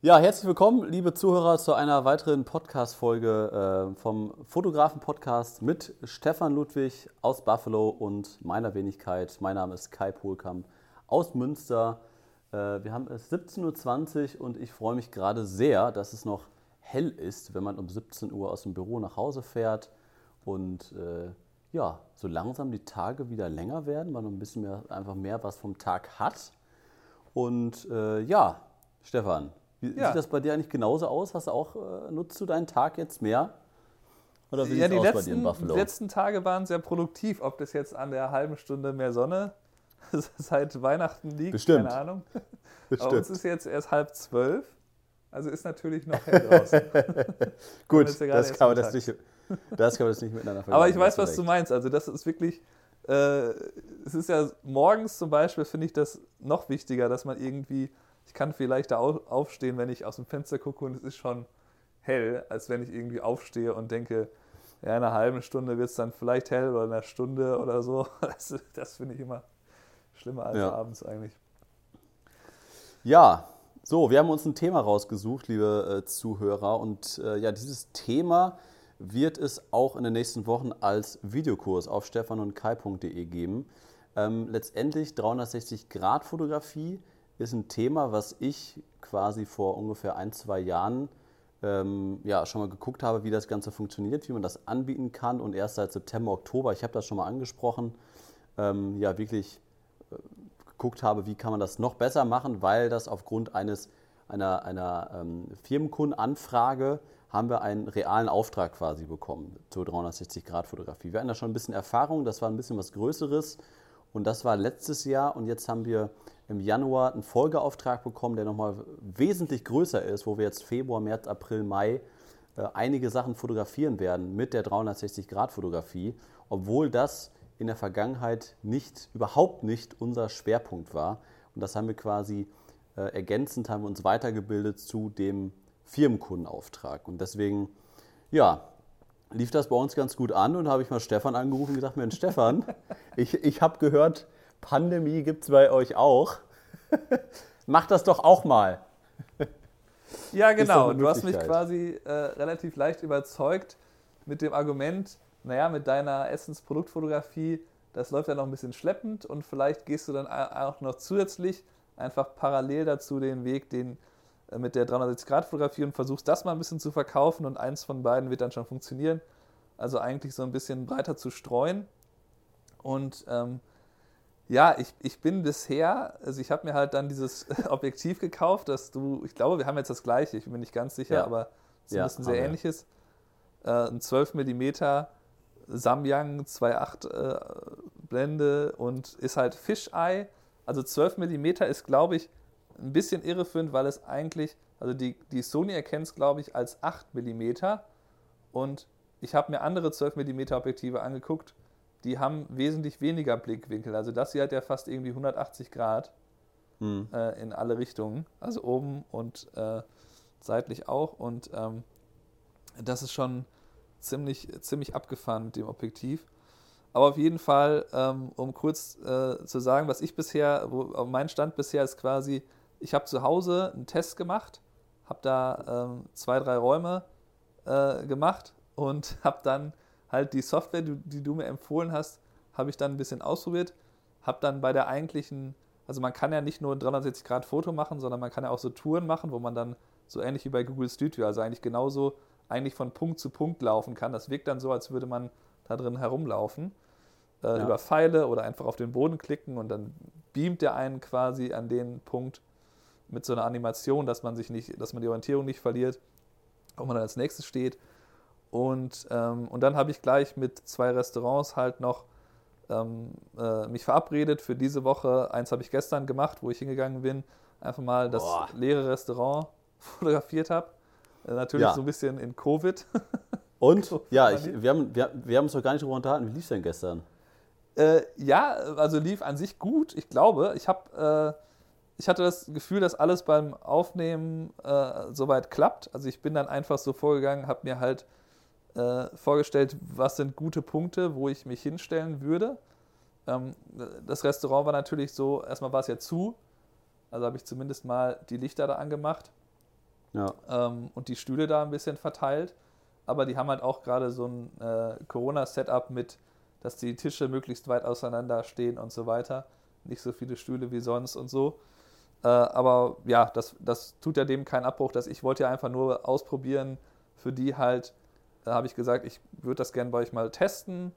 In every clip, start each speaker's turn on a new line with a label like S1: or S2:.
S1: Ja, herzlich willkommen, liebe Zuhörer, zu einer weiteren Podcast-Folge äh, vom Fotografen-Podcast mit Stefan Ludwig aus Buffalo und meiner Wenigkeit. Mein Name ist Kai Pohlkamp aus Münster. Äh, wir haben es 17.20 Uhr und ich freue mich gerade sehr, dass es noch hell ist, wenn man um 17 Uhr aus dem Büro nach Hause fährt und äh, ja, so langsam die Tage wieder länger werden, man ein bisschen mehr, einfach mehr was vom Tag hat. Und äh, ja, Stefan, wie ja. sieht das bei dir eigentlich genauso aus? Hast du auch, äh, nutzt du deinen Tag jetzt mehr?
S2: Oder wie ja, die letzten, die letzten Tage waren sehr produktiv. Ob das jetzt an der halben Stunde mehr Sonne seit Weihnachten liegt,
S1: Bestimmt.
S2: keine Ahnung. Bestimmt. Bei uns ist jetzt erst halb zwölf. Also ist natürlich noch hell draußen.
S1: Gut, ja das, kann man das, nicht, das kann man das nicht miteinander vergleichen.
S2: Aber ich weiß, was du meinst. Also das ist wirklich, äh, es ist ja morgens zum Beispiel, finde ich das noch wichtiger, dass man irgendwie ich kann viel leichter aufstehen, wenn ich aus dem Fenster gucke und es ist schon hell, als wenn ich irgendwie aufstehe und denke, ja, in einer halben Stunde wird es dann vielleicht hell oder in einer Stunde oder so. Das, das finde ich immer schlimmer als ja. abends eigentlich.
S1: Ja, so, wir haben uns ein Thema rausgesucht, liebe äh, Zuhörer. Und äh, ja, dieses Thema wird es auch in den nächsten Wochen als Videokurs auf stefanundkai.de geben. Ähm, letztendlich 360-Grad-Fotografie ist ein Thema, was ich quasi vor ungefähr ein, zwei Jahren ähm, ja, schon mal geguckt habe, wie das Ganze funktioniert, wie man das anbieten kann. Und erst seit September, Oktober, ich habe das schon mal angesprochen, ähm, ja, wirklich äh, geguckt habe, wie kann man das noch besser machen, weil das aufgrund eines, einer, einer ähm, Firmenkundenanfrage haben wir einen realen Auftrag quasi bekommen zur 360-Grad-Fotografie. Wir hatten da schon ein bisschen Erfahrung, das war ein bisschen was Größeres und das war letztes Jahr und jetzt haben wir im Januar einen Folgeauftrag bekommen, der nochmal wesentlich größer ist, wo wir jetzt Februar, März, April, Mai äh, einige Sachen fotografieren werden mit der 360-Grad-Fotografie, obwohl das in der Vergangenheit nicht, überhaupt nicht unser Schwerpunkt war. Und das haben wir quasi äh, ergänzend, haben wir uns weitergebildet zu dem Firmenkundenauftrag. Und deswegen, ja, lief das bei uns ganz gut an und habe ich mal Stefan angerufen und gesagt, Mensch, Stefan, ich, ich habe gehört, Pandemie gibt es bei euch auch. Macht das doch auch mal.
S2: Ja, genau. Du hast mich quasi äh, relativ leicht überzeugt mit dem Argument, naja, mit deiner Essensproduktfotografie, das läuft ja noch ein bisschen schleppend und vielleicht gehst du dann auch noch zusätzlich einfach parallel dazu den Weg, den äh, mit der 360-Grad-Fotografie und versuchst das mal ein bisschen zu verkaufen und eins von beiden wird dann schon funktionieren. Also eigentlich so ein bisschen breiter zu streuen. Und ähm, ja, ich, ich bin bisher, also ich habe mir halt dann dieses Objektiv gekauft, dass du, ich glaube, wir haben jetzt das gleiche, ich bin nicht ganz sicher, ja. aber zumindest ja, ein sehr ähnliches. Äh, ein 12 mm Samyang 2.8 äh, Blende und ist halt Fisheye. Also 12 mm ist, glaube ich, ein bisschen irreführend, weil es eigentlich, also die, die Sony erkennt es, glaube ich, als 8 mm und ich habe mir andere 12 mm Objektive angeguckt die haben wesentlich weniger Blickwinkel. Also das hier hat ja fast irgendwie 180 Grad hm. äh, in alle Richtungen, also oben und äh, seitlich auch. Und ähm, das ist schon ziemlich, ziemlich abgefahren mit dem Objektiv. Aber auf jeden Fall, ähm, um kurz äh, zu sagen, was ich bisher, wo, mein Stand bisher ist quasi, ich habe zu Hause einen Test gemacht, habe da ähm, zwei, drei Räume äh, gemacht und habe dann halt die Software, die, du mir empfohlen hast, habe ich dann ein bisschen ausprobiert, habe dann bei der eigentlichen, also man kann ja nicht nur 360 Grad Foto machen, sondern man kann ja auch so Touren machen, wo man dann so ähnlich wie bei Google Studio, also eigentlich genauso eigentlich von Punkt zu Punkt laufen kann. Das wirkt dann so, als würde man da drin herumlaufen. Äh, ja. Über Pfeile oder einfach auf den Boden klicken und dann beamt der einen quasi an den Punkt mit so einer Animation, dass man sich nicht, dass man die Orientierung nicht verliert, wo man dann als nächstes steht. Und, ähm, und dann habe ich gleich mit zwei Restaurants halt noch ähm, äh, mich verabredet für diese Woche. Eins habe ich gestern gemacht, wo ich hingegangen bin, einfach mal das Boah. leere Restaurant fotografiert habe. Äh, natürlich ja. so ein bisschen in Covid.
S1: Und? ja, ich, wir, haben, wir, wir haben uns doch gar nicht darüber unterhalten. Wie lief es denn gestern?
S2: Äh, ja, also lief an sich gut. Ich glaube, ich habe äh, ich hatte das Gefühl, dass alles beim Aufnehmen äh, soweit klappt. Also ich bin dann einfach so vorgegangen, habe mir halt äh, vorgestellt, was sind gute Punkte, wo ich mich hinstellen würde. Ähm, das Restaurant war natürlich so, erstmal war es ja zu, also habe ich zumindest mal die Lichter da angemacht. ja. ähm, und die Stühle da ein bisschen verteilt. Aber die haben halt auch gerade so ein äh, Corona-Setup mit, dass die Tische möglichst weit auseinander stehen und so weiter. Nicht so viele Stühle wie sonst und so. Äh, aber ja, das, das tut ja dem keinen Abbruch. Dass ich wollte ja einfach nur ausprobieren, für die halt, da habe ich gesagt, ich würde das gerne bei euch mal testen.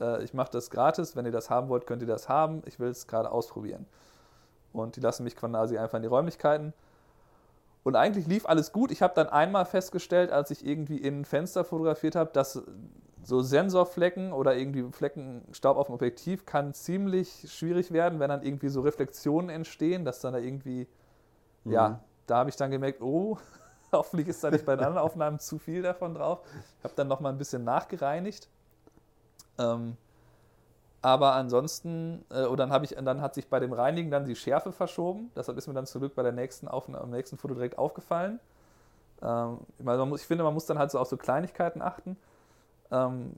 S2: Äh, ich mache das gratis. Wenn ihr das haben wollt, könnt ihr das haben. Ich will es gerade ausprobieren. Und die lassen mich quasi einfach in die Räumlichkeiten. Und eigentlich lief alles gut. Ich habe dann einmal festgestellt, als ich irgendwie in ein Fenster fotografiert habe, dass so Sensorflecken oder irgendwie Flecken Staub auf dem Objektiv kann ziemlich schwierig werden, wenn dann irgendwie so Reflexionen entstehen, dass dann da irgendwie, mhm. ja, da habe ich dann gemerkt, oh, hoffentlich ist da nicht bei den anderen Aufnahmen zu viel davon drauf. Ich habe dann nochmal ein bisschen nachgereinigt. Ähm, aber ansonsten, äh, und dann, ich, dann hat sich bei dem Reinigen dann die Schärfe verschoben. Deshalb ist mir dann zurück bei der nächsten Aufnahme, am nächsten Foto direkt aufgefallen. Ähm, ich finde, man muss dann halt so auf so Kleinigkeiten achten. Ähm,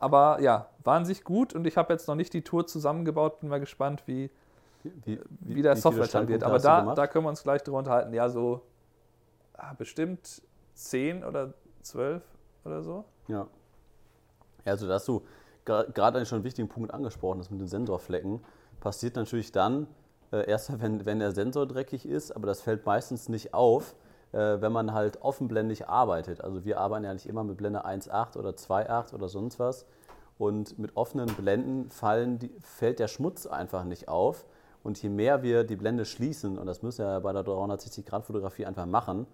S2: aber ja, waren sich gut und ich habe jetzt noch nicht die Tour zusammengebaut, bin mal gespannt, wie, wie, wie, wie der Software wird. Aber da, da können wir uns gleich drüber unterhalten. Ja, so ah, bestimmt 10 oder 12 oder so.
S1: Ja. Also, dass du gerade schon einen wichtigen Punkt angesprochen hast mit den Sensorflecken, passiert natürlich dann, äh, erst wenn, wenn der Sensor dreckig ist, aber das fällt meistens nicht auf, äh, wenn man halt offenblendig arbeitet. Also wir arbeiten ja nicht immer mit Blende 1.8 oder 2.8 oder sonst was. Und mit offenen Blenden fallen die, fällt der Schmutz einfach nicht auf. Und je mehr wir die Blende schließen, und das müssen wir ja bei der 360-Grad-Fotografie einfach machen,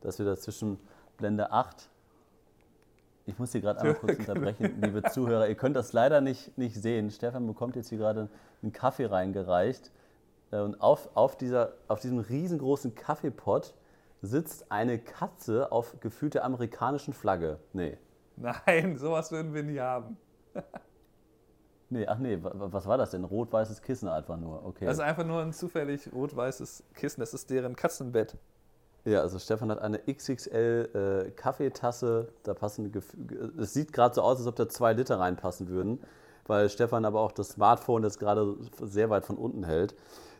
S1: dass wir das zwischen Blende 8, ich muss hier gerade einmal kurz unterbrechen, liebe Zuhörer, ihr könnt das leider nicht, nicht sehen. Stefan bekommt jetzt hier gerade einen Kaffee reingereicht. Äh, und auf, auf, dieser, auf diesem riesengroßen Kaffeepot sitzt eine Katze auf gefühlte amerikanischen Flagge. Nee.
S2: Nein, sowas würden wir nie haben.
S1: nee, ach nee, was war das denn? Rot-weißes Kissen einfach nur. Okay.
S2: Das ist einfach nur ein zufällig rot-weißes Kissen. Das ist deren Katzenbett.
S1: Ja, also Stefan hat eine XXL äh, Kaffeetasse. Da passen es sieht gerade so aus, als ob da zwei Liter reinpassen würden, weil Stefan aber auch das Smartphone jetzt gerade sehr weit von unten hält.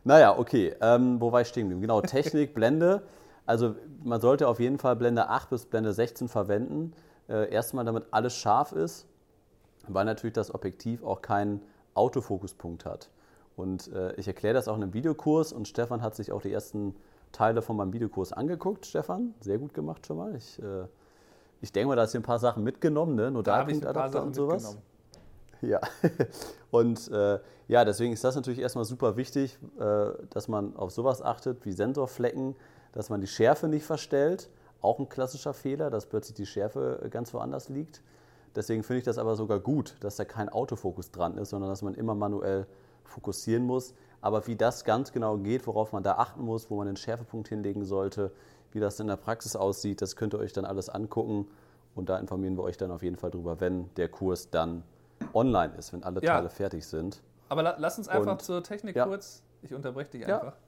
S1: Naja, okay. Ähm, wo war ich stehen geblieben? Genau, Technik, Blende. Also man sollte auf jeden Fall Blende 8 bis Blende 16 verwenden. Äh, erstmal, damit alles scharf ist, weil natürlich das Objektiv auch keinen Autofokuspunkt hat. Und äh, ich erkläre das auch in einem Videokurs und Stefan hat sich auch die ersten Teile von meinem Videokurs angeguckt. Stefan, sehr gut gemacht schon mal. Ich, äh, ich denke mal, da hast du ein paar Sachen mitgenommen, ne?
S2: Nodalpunktadapter und sowas.
S1: Ja, und äh, ja, deswegen ist das natürlich erstmal super wichtig, äh, dass man auf sowas achtet wie Sensorflecken, dass man die Schärfe nicht verstellt. Auch ein klassischer Fehler, dass plötzlich die Schärfe ganz woanders liegt. Deswegen finde ich das aber sogar gut, dass da kein Autofokus dran ist, sondern dass man immer manuell fokussieren muss. Aber wie das ganz genau geht, worauf man da achten muss, wo man den Schärfepunkt hinlegen sollte, wie das in der Praxis aussieht, das könnt ihr euch dann alles angucken. Und da informieren wir euch dann auf jeden Fall drüber, wenn der Kurs dann online ist, wenn alle ja. Teile fertig sind.
S2: Aber la lass uns einfach Und, zur Technik ja. kurz. Ich unterbreche dich einfach. Ja.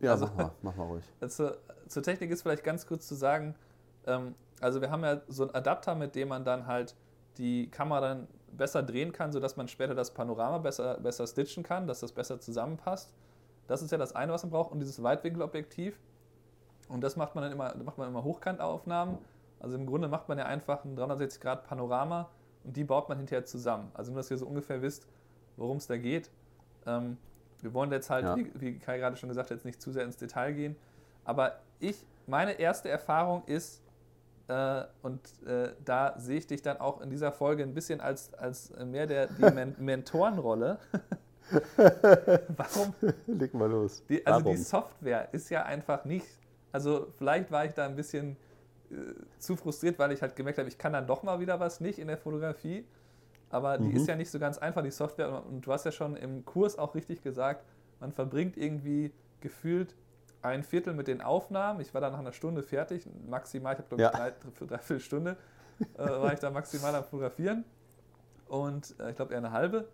S1: Ja, also, mach, mal, mach mal ruhig.
S2: Zur, zur, Technik ist vielleicht ganz kurz zu sagen, ähm, also wir haben ja so einen Adapter, mit dem man dann halt die Kamera dann besser drehen kann, sodass man später das Panorama besser, besser stitchen kann, dass das besser zusammenpasst. Das ist ja das eine, was man braucht. Und dieses Weitwinkelobjektiv. Und das macht man dann immer, macht man immer Hochkantaufnahmen. Also im Grunde macht man ja einfach ein 360 Grad Panorama und die baut man hinterher zusammen. Also nur, dass ihr so ungefähr wisst, worum es da geht. Ähm, wir wollen jetzt halt, ja. wie, wie, Kai gerade schon gesagt hat, jetzt nicht zu sehr ins Detail gehen. Aber ich, meine erste Erfahrung ist, und äh, da sehe ich dich dann auch in dieser Folge ein bisschen als, als mehr der die Men Mentorenrolle.
S1: Warum? Leg mal los.
S2: Die, also Warum? die Software ist ja einfach nicht, also vielleicht war ich da ein bisschen äh, zu frustriert, weil ich halt gemerkt habe, ich kann dann doch mal wieder was nicht in der Fotografie. Aber die mhm. ist ja nicht so ganz einfach, die Software. Und du hast ja schon im Kurs auch richtig gesagt, man verbringt irgendwie gefühlt ein Viertel mit den Aufnahmen. Ich war dann nach einer Stunde fertig, maximal, ich habe glaube ich ja. drei, für dreiviertel Stunde äh, war ich da maximal am Fotografieren. Und äh, ich glaube eher eine halbe.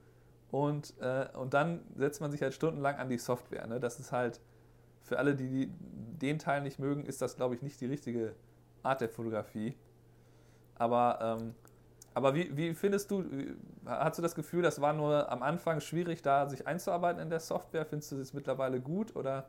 S2: Und, äh, und dann setzt man sich halt stundenlang an die Software. Ne? Das ist halt, für alle, die, die den Teil nicht mögen, ist das, glaube ich, nicht die richtige Art der Fotografie. Aber ähm, aber wie, wie findest du, hast du das Gefühl, das war nur am Anfang schwierig, da sich einzuarbeiten in der Software? Findest du es mittlerweile gut oder?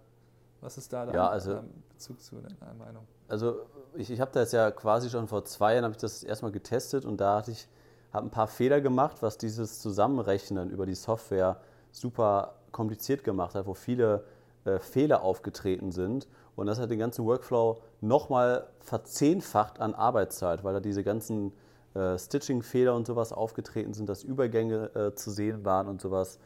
S2: Was ist da dein
S1: ja, also,
S2: Bezug zu deiner Meinung?
S1: Also ich, ich habe das ja quasi schon vor zwei Jahren, habe ich das erstmal getestet und da hatte ich habe ein paar Fehler gemacht, was dieses Zusammenrechnen über die Software super kompliziert gemacht hat, wo viele äh, Fehler aufgetreten sind. Und das hat den ganzen Workflow nochmal verzehnfacht an Arbeitszeit, weil da diese ganzen äh, Stitching-Fehler und sowas aufgetreten sind, dass Übergänge äh, zu sehen waren und sowas.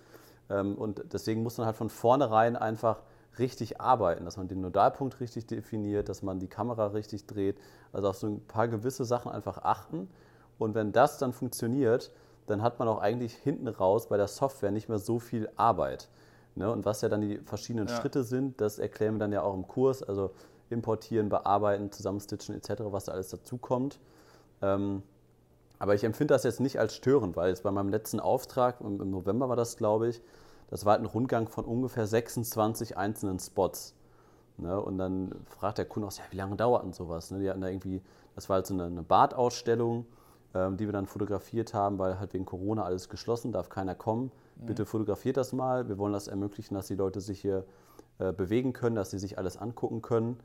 S1: Ähm, und deswegen muss man halt von vornherein einfach richtig arbeiten, dass man den Nodalpunkt richtig definiert, dass man die Kamera richtig dreht, also auf so ein paar gewisse Sachen einfach achten. Und wenn das dann funktioniert, dann hat man auch eigentlich hinten raus bei der Software nicht mehr so viel Arbeit. Ne? Und was ja dann die verschiedenen ja. Schritte sind, das erklären wir dann ja auch im Kurs, also importieren, bearbeiten, zusammenstitchen etc., was da alles dazukommt. Ähm, aber ich empfinde das jetzt nicht als störend, weil jetzt bei meinem letzten Auftrag, im November war das, glaube ich, das war halt ein Rundgang von ungefähr 26 einzelnen Spots. Ne? Und dann fragt der Kunde auch, ja, wie lange dauert denn sowas? Ne? Die hatten da irgendwie, das war halt so eine, eine Badausstellung, ähm, die wir dann fotografiert haben, weil halt wegen Corona alles geschlossen, darf keiner kommen. Mhm. Bitte fotografiert das mal. Wir wollen das ermöglichen, dass die Leute sich hier äh, bewegen können, dass sie sich alles angucken können.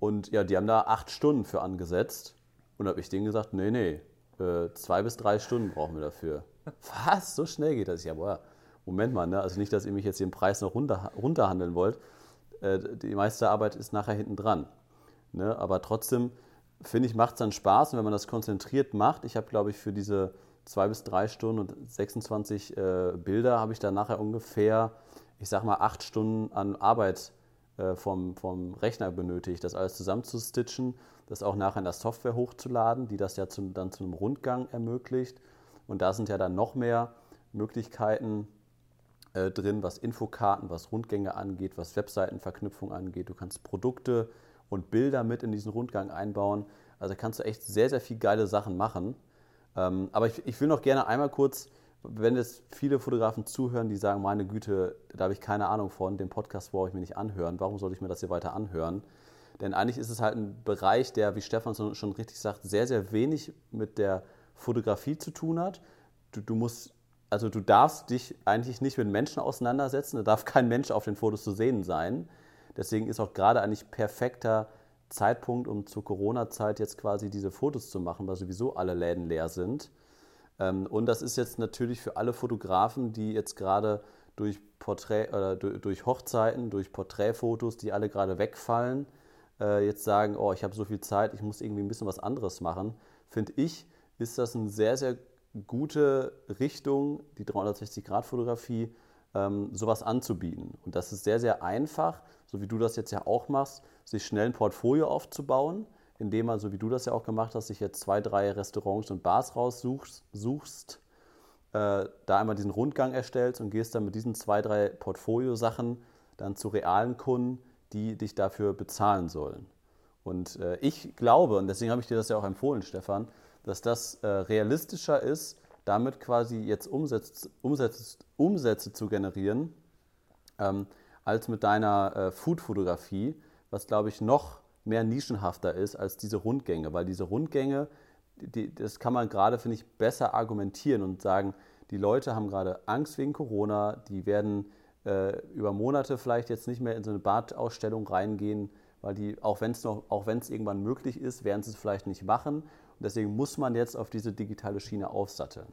S1: Und ja, die haben da acht Stunden für angesetzt. Und habe ich denen gesagt, nee, nee, äh, zwei bis drei Stunden brauchen wir dafür. Was? So schnell geht das? Ja, boah, Moment mal, ne? also nicht, dass ihr mich jetzt den Preis noch runter, runterhandeln wollt. Äh, die meiste Arbeit ist nachher hinten dran. Ne? Aber trotzdem, finde ich, macht es dann Spaß. Und wenn man das konzentriert macht, ich habe, glaube ich, für diese zwei bis drei Stunden und 26 äh, Bilder, habe ich dann nachher ungefähr, ich sag mal, acht Stunden an Arbeit äh, vom, vom Rechner benötigt, das alles zusammenzustitchen, das auch nachher in der Software hochzuladen, die das ja zu, dann zu einem Rundgang ermöglicht. Und da sind ja dann noch mehr Möglichkeiten, äh, drin, was Infokarten, was Rundgänge angeht, was Webseitenverknüpfung angeht. Du kannst Produkte und Bilder mit in diesen Rundgang einbauen. Also kannst du echt sehr, sehr viele geile Sachen machen. Ähm, aber ich, ich will noch gerne einmal kurz, wenn jetzt viele Fotografen zuhören, die sagen, meine Güte, da habe ich keine Ahnung von, den Podcast brauche ich mir nicht anhören, warum soll ich mir das hier weiter anhören? Denn eigentlich ist es halt ein Bereich, der, wie Stefan schon richtig sagt, sehr, sehr wenig mit der Fotografie zu tun hat. Du, du musst also du darfst dich eigentlich nicht mit Menschen auseinandersetzen, da darf kein Mensch auf den Fotos zu sehen sein. Deswegen ist auch gerade eigentlich perfekter Zeitpunkt, um zur Corona-Zeit jetzt quasi diese Fotos zu machen, weil sowieso alle Läden leer sind. Ähm, und das ist jetzt natürlich für alle Fotografen, die jetzt gerade durch, Porträt, oder durch Hochzeiten, durch Porträtfotos, die alle gerade wegfallen, äh, jetzt sagen, oh, ich habe so viel Zeit, ich muss irgendwie ein bisschen was anderes machen, finde ich, ist das ein sehr, sehr gute Richtung, die 360-Grad-Fotografie, ähm, sowas anzubieten. Und das ist sehr, sehr einfach, so wie du das jetzt ja auch machst, sich schnell ein Portfolio aufzubauen, indem man, so wie du das ja auch gemacht hast, sich jetzt zwei, drei Restaurants und Bars raussuchst, suchst, äh, da einmal diesen Rundgang erstellst und gehst dann mit diesen zwei, drei Portfoliosachen dann zu realen Kunden, die dich dafür bezahlen sollen. Und äh, ich glaube, und deswegen habe ich dir das ja auch empfohlen, Stefan, dass das äh, realistischer ist, damit quasi jetzt Umsätze, Umsätze, Umsätze zu generieren, ähm, als mit deiner äh, Food-Fotografie, was glaube ich noch mehr nischenhafter ist als diese Rundgänge, weil diese Rundgänge, die, das kann man gerade, finde ich, besser argumentieren und sagen, die Leute haben gerade Angst wegen Corona, die werden äh, über Monate vielleicht jetzt nicht mehr in so eine Badausstellung reingehen, weil die, auch wenn es auch wenn es irgendwann möglich ist, werden sie es vielleicht nicht machen. Und deswegen muss man jetzt auf diese digitale Schiene aufsatteln.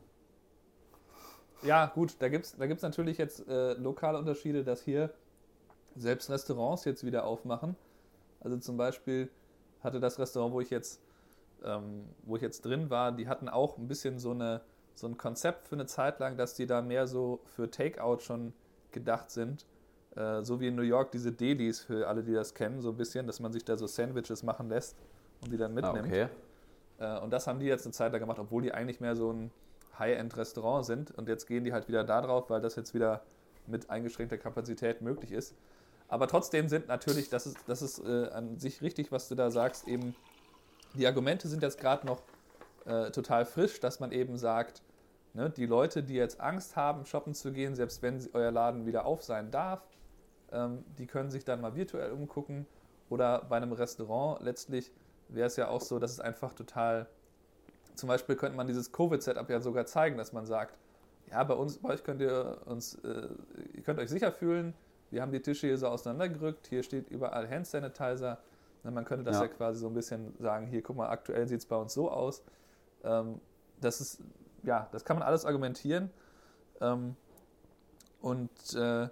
S2: Ja, gut, da gibt es da gibt's natürlich jetzt äh, lokale Unterschiede, dass hier selbst Restaurants jetzt wieder aufmachen. Also zum Beispiel hatte das Restaurant, wo ich jetzt, ähm, wo ich jetzt drin war, die hatten auch ein bisschen so, eine, so ein Konzept für eine Zeit lang, dass die da mehr so für Takeout schon gedacht sind. Äh, so wie in New York diese Delis für alle, die das kennen, so ein bisschen, dass man sich da so Sandwiches machen lässt und die dann mitnimmt. Ah, okay. Äh, und das haben die jetzt eine Zeit lang gemacht, obwohl die eigentlich mehr so ein High-End-Restaurant sind. Und jetzt gehen die halt wieder da drauf, weil das jetzt wieder mit eingeschränkter Kapazität möglich ist. Aber trotzdem sind natürlich, das ist, das ist äh, an sich richtig, was du da sagst, eben die Argumente sind jetzt gerade noch äh, total frisch, dass man eben sagt, ne, die Leute, die jetzt Angst haben, shoppen zu gehen, selbst wenn euer Laden wieder auf sein darf, ähm, die können sich dann mal virtuell umgucken oder bei einem Restaurant letztlich wäre es ja auch so, dass es einfach total. Zum Beispiel könnte man dieses Covid-Setup ja sogar zeigen, dass man sagt, ja, bei uns, bei euch könnt ihr uns, äh, ihr könnt euch sicher fühlen, wir haben die Tische hier so auseinandergerückt, hier steht überall Hand Sanitizer. Man könnte das ja, ja quasi so ein bisschen sagen, hier guck mal, aktuell sieht es bei uns so aus. Ähm, das ist, ja, das kann man alles argumentieren. Ähm, und äh,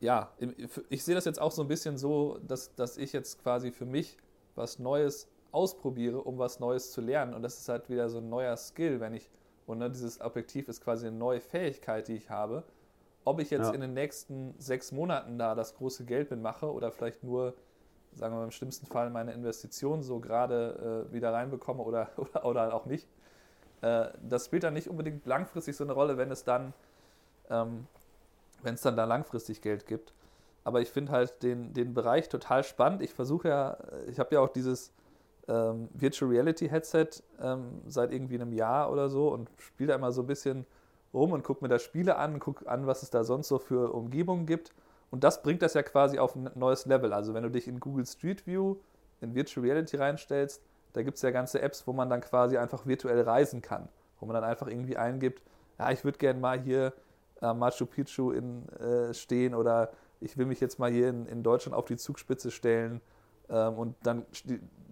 S2: ja, ich sehe das jetzt auch so ein bisschen so, dass, dass ich jetzt quasi für mich was Neues ausprobiere, um was Neues zu lernen. Und das ist halt wieder so ein neuer Skill, wenn ich, und ne, dieses Objektiv ist quasi eine neue Fähigkeit, die ich habe. Ob ich jetzt ja. in den nächsten sechs Monaten da das große Geld mitmache oder vielleicht nur, sagen wir mal im schlimmsten Fall, meine Investition so gerade äh, wieder reinbekomme oder, oder, oder auch nicht, äh, das spielt dann nicht unbedingt langfristig so eine Rolle, wenn es dann, ähm, wenn es dann da langfristig Geld gibt. Aber ich finde halt den, den Bereich total spannend. Ich versuche ja, ich habe ja auch dieses ähm, Virtual Reality Headset ähm, seit irgendwie einem Jahr oder so und spiele da immer so ein bisschen rum und gucke mir da Spiele an, gucke an, was es da sonst so für Umgebungen gibt. Und das bringt das ja quasi auf ein neues Level. Also wenn du dich in Google Street View in Virtual Reality reinstellst, da gibt es ja ganze Apps, wo man dann quasi einfach virtuell reisen kann. Wo man dann einfach irgendwie eingibt, ja, ich würde gerne mal hier äh, Machu Picchu in, äh, stehen oder ich will mich jetzt mal hier in, in Deutschland auf die Zugspitze stellen. Ähm, und dann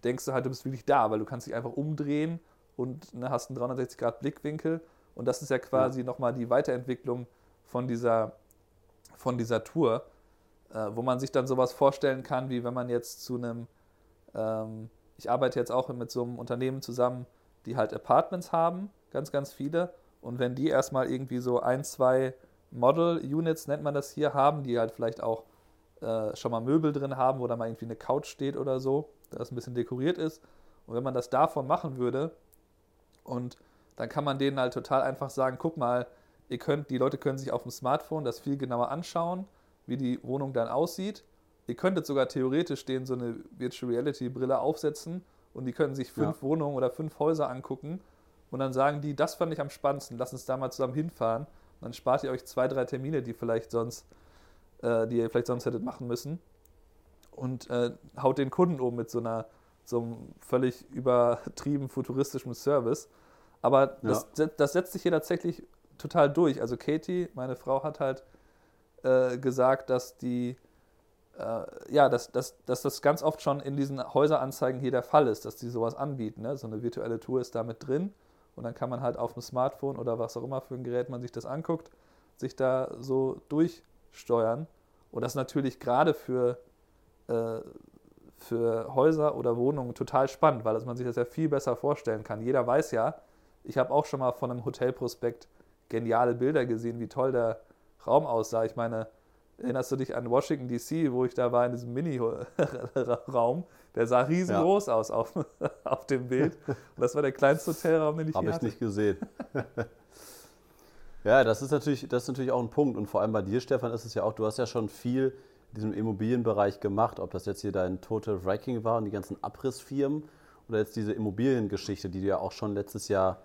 S2: denkst du halt, du bist wirklich da, weil du kannst dich einfach umdrehen und ne, hast einen 360 Grad Blickwinkel. Und das ist ja quasi ja. nochmal die Weiterentwicklung von dieser, von dieser Tour, äh, wo man sich dann sowas vorstellen kann, wie wenn man jetzt zu einem, ähm, ich arbeite jetzt auch mit so einem Unternehmen zusammen, die halt Apartments haben, ganz, ganz viele. Und wenn die erstmal irgendwie so ein, zwei Model-Units, nennt man das hier, haben, die halt vielleicht auch äh, schon mal Möbel drin haben, wo da mal irgendwie eine Couch steht oder so, das ein bisschen dekoriert ist. Und wenn man das davon machen würde, und dann kann man denen halt total einfach sagen, guck mal, ihr könnt, die Leute können sich auf dem Smartphone das viel genauer anschauen, wie die Wohnung dann aussieht. Ihr könntet sogar theoretisch denen so eine Virtual Reality Brille aufsetzen und die können sich fünf ja. Wohnungen oder fünf Häuser angucken und dann sagen die, das fand ich am spannendsten, lass uns da mal zusammen hinfahren. Und dann spart ihr euch zwei, drei Termine, die vielleicht sonst, äh, die ihr vielleicht sonst hättet machen müssen und äh, haut den Kunden um mit so einer so einem völlig übertrieben futuristischen Service. Aber das, ja. das setzt sich hier tatsächlich total durch. Also Katie, meine Frau, hat halt äh, gesagt, dass die äh, ja, dass, dass, dass das ganz oft schon in diesen Häuseranzeigen hier der Fall ist, dass die sowas anbieten. Ne? So eine virtuelle Tour ist da mit drin und dann kann man halt auf dem Smartphone oder was auch immer für ein Gerät man sich das anguckt, sich da so durchsteuern. Und das natürlich gerade für äh, für Häuser oder Wohnungen total spannend, weil man sich das ja viel besser vorstellen kann. Jeder weiß ja, ich habe auch schon mal von einem Hotelprospekt geniale Bilder gesehen, wie toll der Raum aussah. Ich meine, erinnerst du dich an Washington DC, wo ich da war in diesem Mini-Raum? Der sah riesengroß ja. aus auf, auf dem Bild. Und das war der kleinste Hotelraum, den ich
S1: Habe ich hatte. nicht gesehen. ja, das ist, natürlich, das ist natürlich auch ein Punkt. Und vor allem bei dir, Stefan, ist es ja auch, du hast ja schon viel diesem Immobilienbereich gemacht, ob das jetzt hier dein Total Wrecking war und die ganzen Abrissfirmen oder jetzt diese Immobiliengeschichte, die du ja auch schon letztes Jahr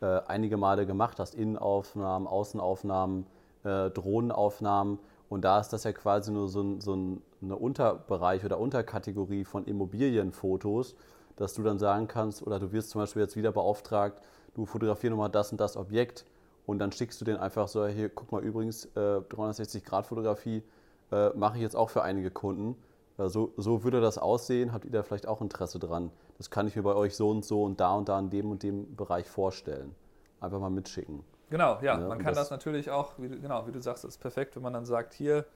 S1: äh, einige Male gemacht hast, Innenaufnahmen, Außenaufnahmen, äh, Drohnenaufnahmen. Und da ist das ja quasi nur so ein, so ein Unterbereich oder Unterkategorie von Immobilienfotos, dass du dann sagen kannst, oder du wirst zum Beispiel jetzt wieder beauftragt, du fotografierst nochmal das und das Objekt und dann schickst du den einfach so, hier, guck mal übrigens, äh, 360-Grad-Fotografie, äh, mache ich jetzt auch für einige Kunden. Äh, so, so würde das aussehen. Habt ihr da vielleicht auch Interesse dran? Das kann ich mir bei euch so und so und da und da in dem und dem Bereich vorstellen. Einfach mal mitschicken.
S2: Genau, ja, ja man kann das, das, natürlich auch, wie, genau, wie du sagst, ist perfekt, wenn man dann sagt, hier,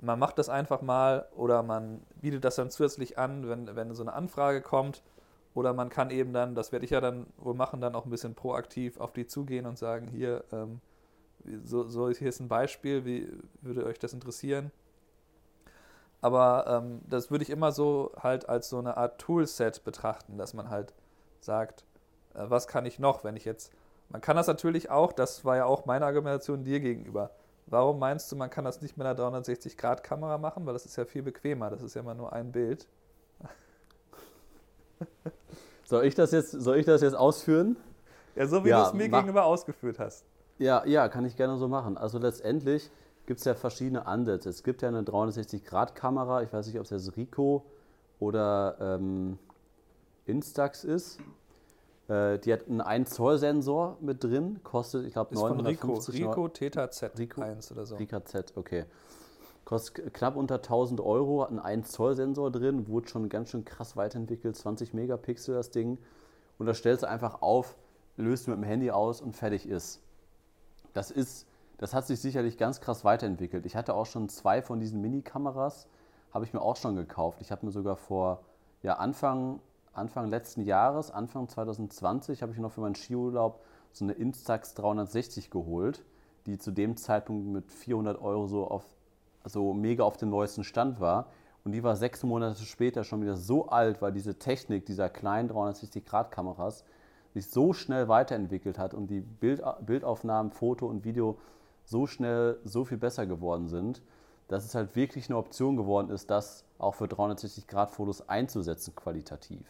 S2: man macht das einfach mal oder man bietet das dann zusätzlich an, wenn, wenn so eine Anfrage kommt. Oder man kann eben dann, das werde ich ja dann wohl machen, dann auch ein bisschen proaktiv auf die zugehen und sagen, hier, ähm, so, so, hier ist ein Beispiel, wie würde euch das interessieren? Aber ähm, das würde ich immer so halt als so eine Art Toolset betrachten, dass man halt sagt, äh, was kann ich noch, wenn ich jetzt. Man kann das natürlich auch, das war ja auch meine Argumentation dir gegenüber. Warum meinst du, man kann das nicht mit einer 360-Grad-Kamera machen? Weil das ist ja viel bequemer, das ist ja immer nur ein Bild.
S1: Soll ich das jetzt, soll ich das jetzt ausführen?
S2: Ja, so wie ja, du es mir gegenüber ausgeführt hast.
S1: Ja, ja, kann ich gerne so machen. Also letztendlich gibt es ja verschiedene Ansätze. Es gibt ja eine 360-Grad-Kamera, ich weiß nicht, ob es jetzt Rico oder ähm, Instax ist. Äh, die hat einen 1 Zoll Sensor mit drin, kostet, ich glaube, 950
S2: Rico, Rico Theta Z1 oder so.
S1: Rica Z, okay. kostet knapp unter 1000 Euro, hat einen 1 Zoll Sensor drin, wurde schon ganz schön krass weiterentwickelt, 20 Megapixel das Ding. Und das stellst du einfach auf, löst mit dem Handy aus und fertig ist. Das ist, das hat sich sicherlich ganz krass weiterentwickelt. Ich hatte auch schon zwei von diesen Mini-Kameras, habe ich mir auch schon gekauft. Ich habe mir sogar vor ja, Anfang, Anfang letzten Jahres, Anfang 2020, habe ich noch für meinen Skiurlaub so eine Instax 360 geholt, die zu dem Zeitpunkt mit 400 Euro so, auf, so mega auf dem neuesten Stand war. Und die war sechs Monate später schon wieder so alt, weil diese Technik dieser kleinen 360-Grad-Kameras sich so schnell weiterentwickelt hat und die Bild, Bildaufnahmen, Foto und Video so schnell so viel besser geworden sind, dass es halt wirklich eine Option geworden ist, das auch für 360-Grad-Fotos einzusetzen, qualitativ.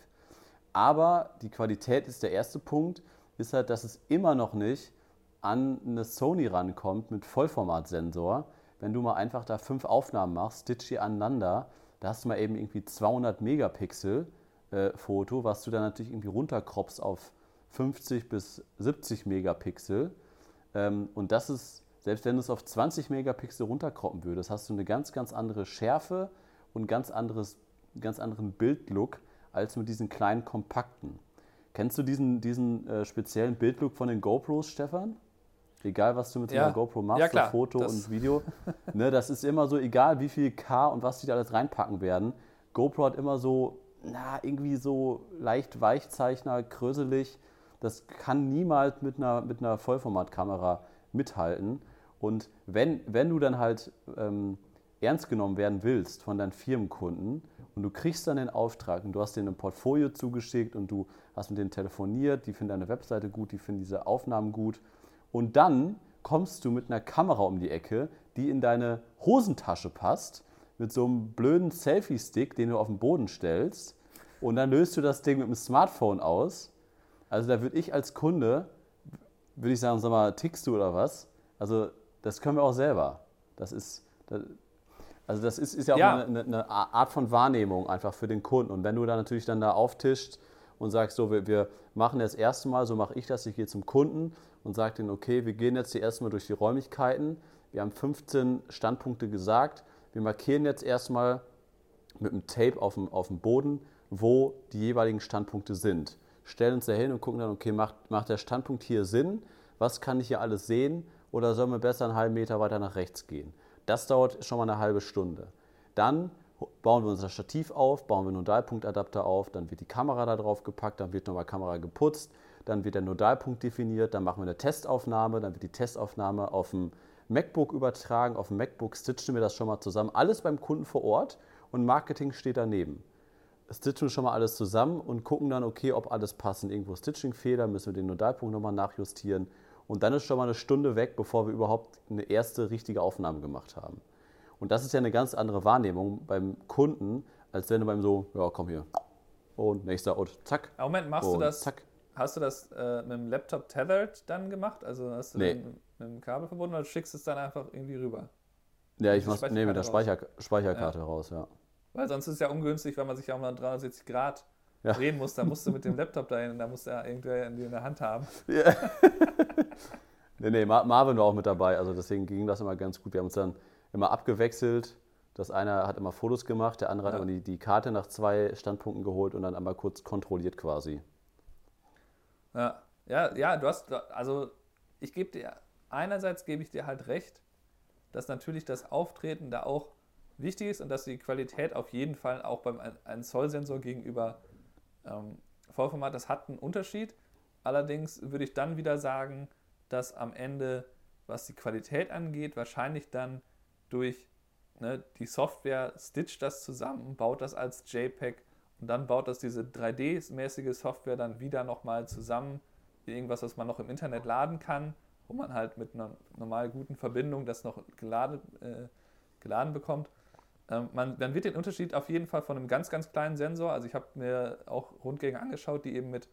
S1: Aber die Qualität ist der erste Punkt, ist halt, dass es immer noch nicht an eine Sony rankommt mit Vollformatsensor. Wenn du mal einfach da fünf Aufnahmen machst, stitchy aneinander, da hast du mal eben irgendwie 200 Megapixel äh, Foto, was du dann natürlich irgendwie runterkroppst auf 50 bis 70 Megapixel. Ähm, und das ist, selbst wenn du es auf 20 Megapixel runterkroppen würdest, hast du eine ganz, ganz andere Schärfe und ganz, anderes, ganz anderen Bildlook als mit diesen kleinen kompakten. Kennst du diesen, diesen äh, speziellen Bildlook von den GoPros, Stefan? Egal, was du mit ja. einer GoPro machst, ja, klar, so Foto und Video. ne, das ist immer so, egal wie viel K und was die da alles reinpacken werden. GoPro hat immer so, na, irgendwie so leicht Weichzeichner, kröselig. Das kann niemals mit einer, mit einer Vollformatkamera mithalten. Und wenn, wenn du dann halt ähm, ernst genommen werden willst von deinen Firmenkunden und du kriegst dann den Auftrag und du hast denen ein Portfolio zugeschickt und du hast mit denen telefoniert, die finden deine Webseite gut, die finden diese Aufnahmen gut und dann kommst du mit einer Kamera um die Ecke, die in deine Hosentasche passt, mit so einem blöden Selfie-Stick, den du auf den Boden stellst und dann löst du das Ding mit dem Smartphone aus also da würde ich als Kunde, würde ich sagen, sag mal, tickst du oder was? Also das können wir auch selber. Das ist, das, also das ist, ist ja auch ja. Eine, eine, Art von Wahrnehmung einfach für den Kunden. Und wenn du dann natürlich dann da auftischst und sagst, so, wir, wir machen das erste Mal, so mache ich das, ich gehe zum Kunden und sage denen, okay, wir gehen jetzt die erste Mal durch die Räumlichkeiten. Wir haben 15 Standpunkte gesagt. Wir markieren jetzt erstmal mit einem Tape auf dem, auf dem Boden, wo die jeweiligen Standpunkte sind stellen uns da hin und gucken dann, okay, macht, macht der Standpunkt hier Sinn? Was kann ich hier alles sehen? Oder sollen wir besser einen halben Meter weiter nach rechts gehen? Das dauert schon mal eine halbe Stunde. Dann bauen wir unser Stativ auf, bauen wir einen Nodalpunktadapter auf, dann wird die Kamera da drauf gepackt, dann wird nochmal Kamera geputzt, dann wird der Nodalpunkt definiert, dann machen wir eine Testaufnahme, dann wird die Testaufnahme auf dem MacBook übertragen, auf dem MacBook stitchen wir das schon mal zusammen, alles beim Kunden vor Ort und Marketing steht daneben stitchen schon mal alles zusammen und gucken dann, okay, ob alles passt. Irgendwo Stitching-Fehler, müssen wir den Nodalpunkt nochmal nachjustieren. Und dann ist schon mal eine Stunde weg, bevor wir überhaupt eine erste richtige Aufnahme gemacht haben. Und das ist ja eine ganz andere Wahrnehmung beim Kunden, als wenn du beim so, ja, komm hier. Und nächster und zack.
S2: Moment, machst du das? Zack. Hast du das äh, mit dem Laptop tethered dann gemacht? Also hast du nee. den mit dem Kabel verbunden oder schickst es dann einfach irgendwie rüber?
S1: Ja, ich mach, nee, mit der Speicher, Speicherkarte ja. raus, ja.
S2: Weil sonst ist es ja ungünstig, wenn man sich ja um 360 Grad ja. drehen muss. Da musst du mit dem Laptop dahin, da musst du ja irgendwer in, in der Hand haben. Ja.
S1: nee, nee, Marvin war auch mit dabei. Also deswegen ging das immer ganz gut. Wir haben uns dann immer abgewechselt. Das eine hat immer Fotos gemacht, der andere ja. hat immer die, die Karte nach zwei Standpunkten geholt und dann einmal kurz kontrolliert quasi.
S2: Ja, ja, ja du hast, also ich gebe dir, einerseits gebe ich dir halt recht, dass natürlich das Auftreten da auch wichtig ist und dass die Qualität auf jeden Fall auch beim 1 Zoll Sensor gegenüber ähm, Vollformat, das hat einen Unterschied. Allerdings würde ich dann wieder sagen, dass am Ende, was die Qualität angeht, wahrscheinlich dann durch ne, die Software stitcht das zusammen, baut das als JPEG und dann baut das diese 3D-mäßige Software dann wieder nochmal zusammen in irgendwas, was man noch im Internet laden kann, wo man halt mit einer normal guten Verbindung das noch geladen, äh, geladen bekommt. Ähm, man, man wird den Unterschied auf jeden Fall von einem ganz, ganz kleinen Sensor, also ich habe mir auch Rundgänge angeschaut, die eben mit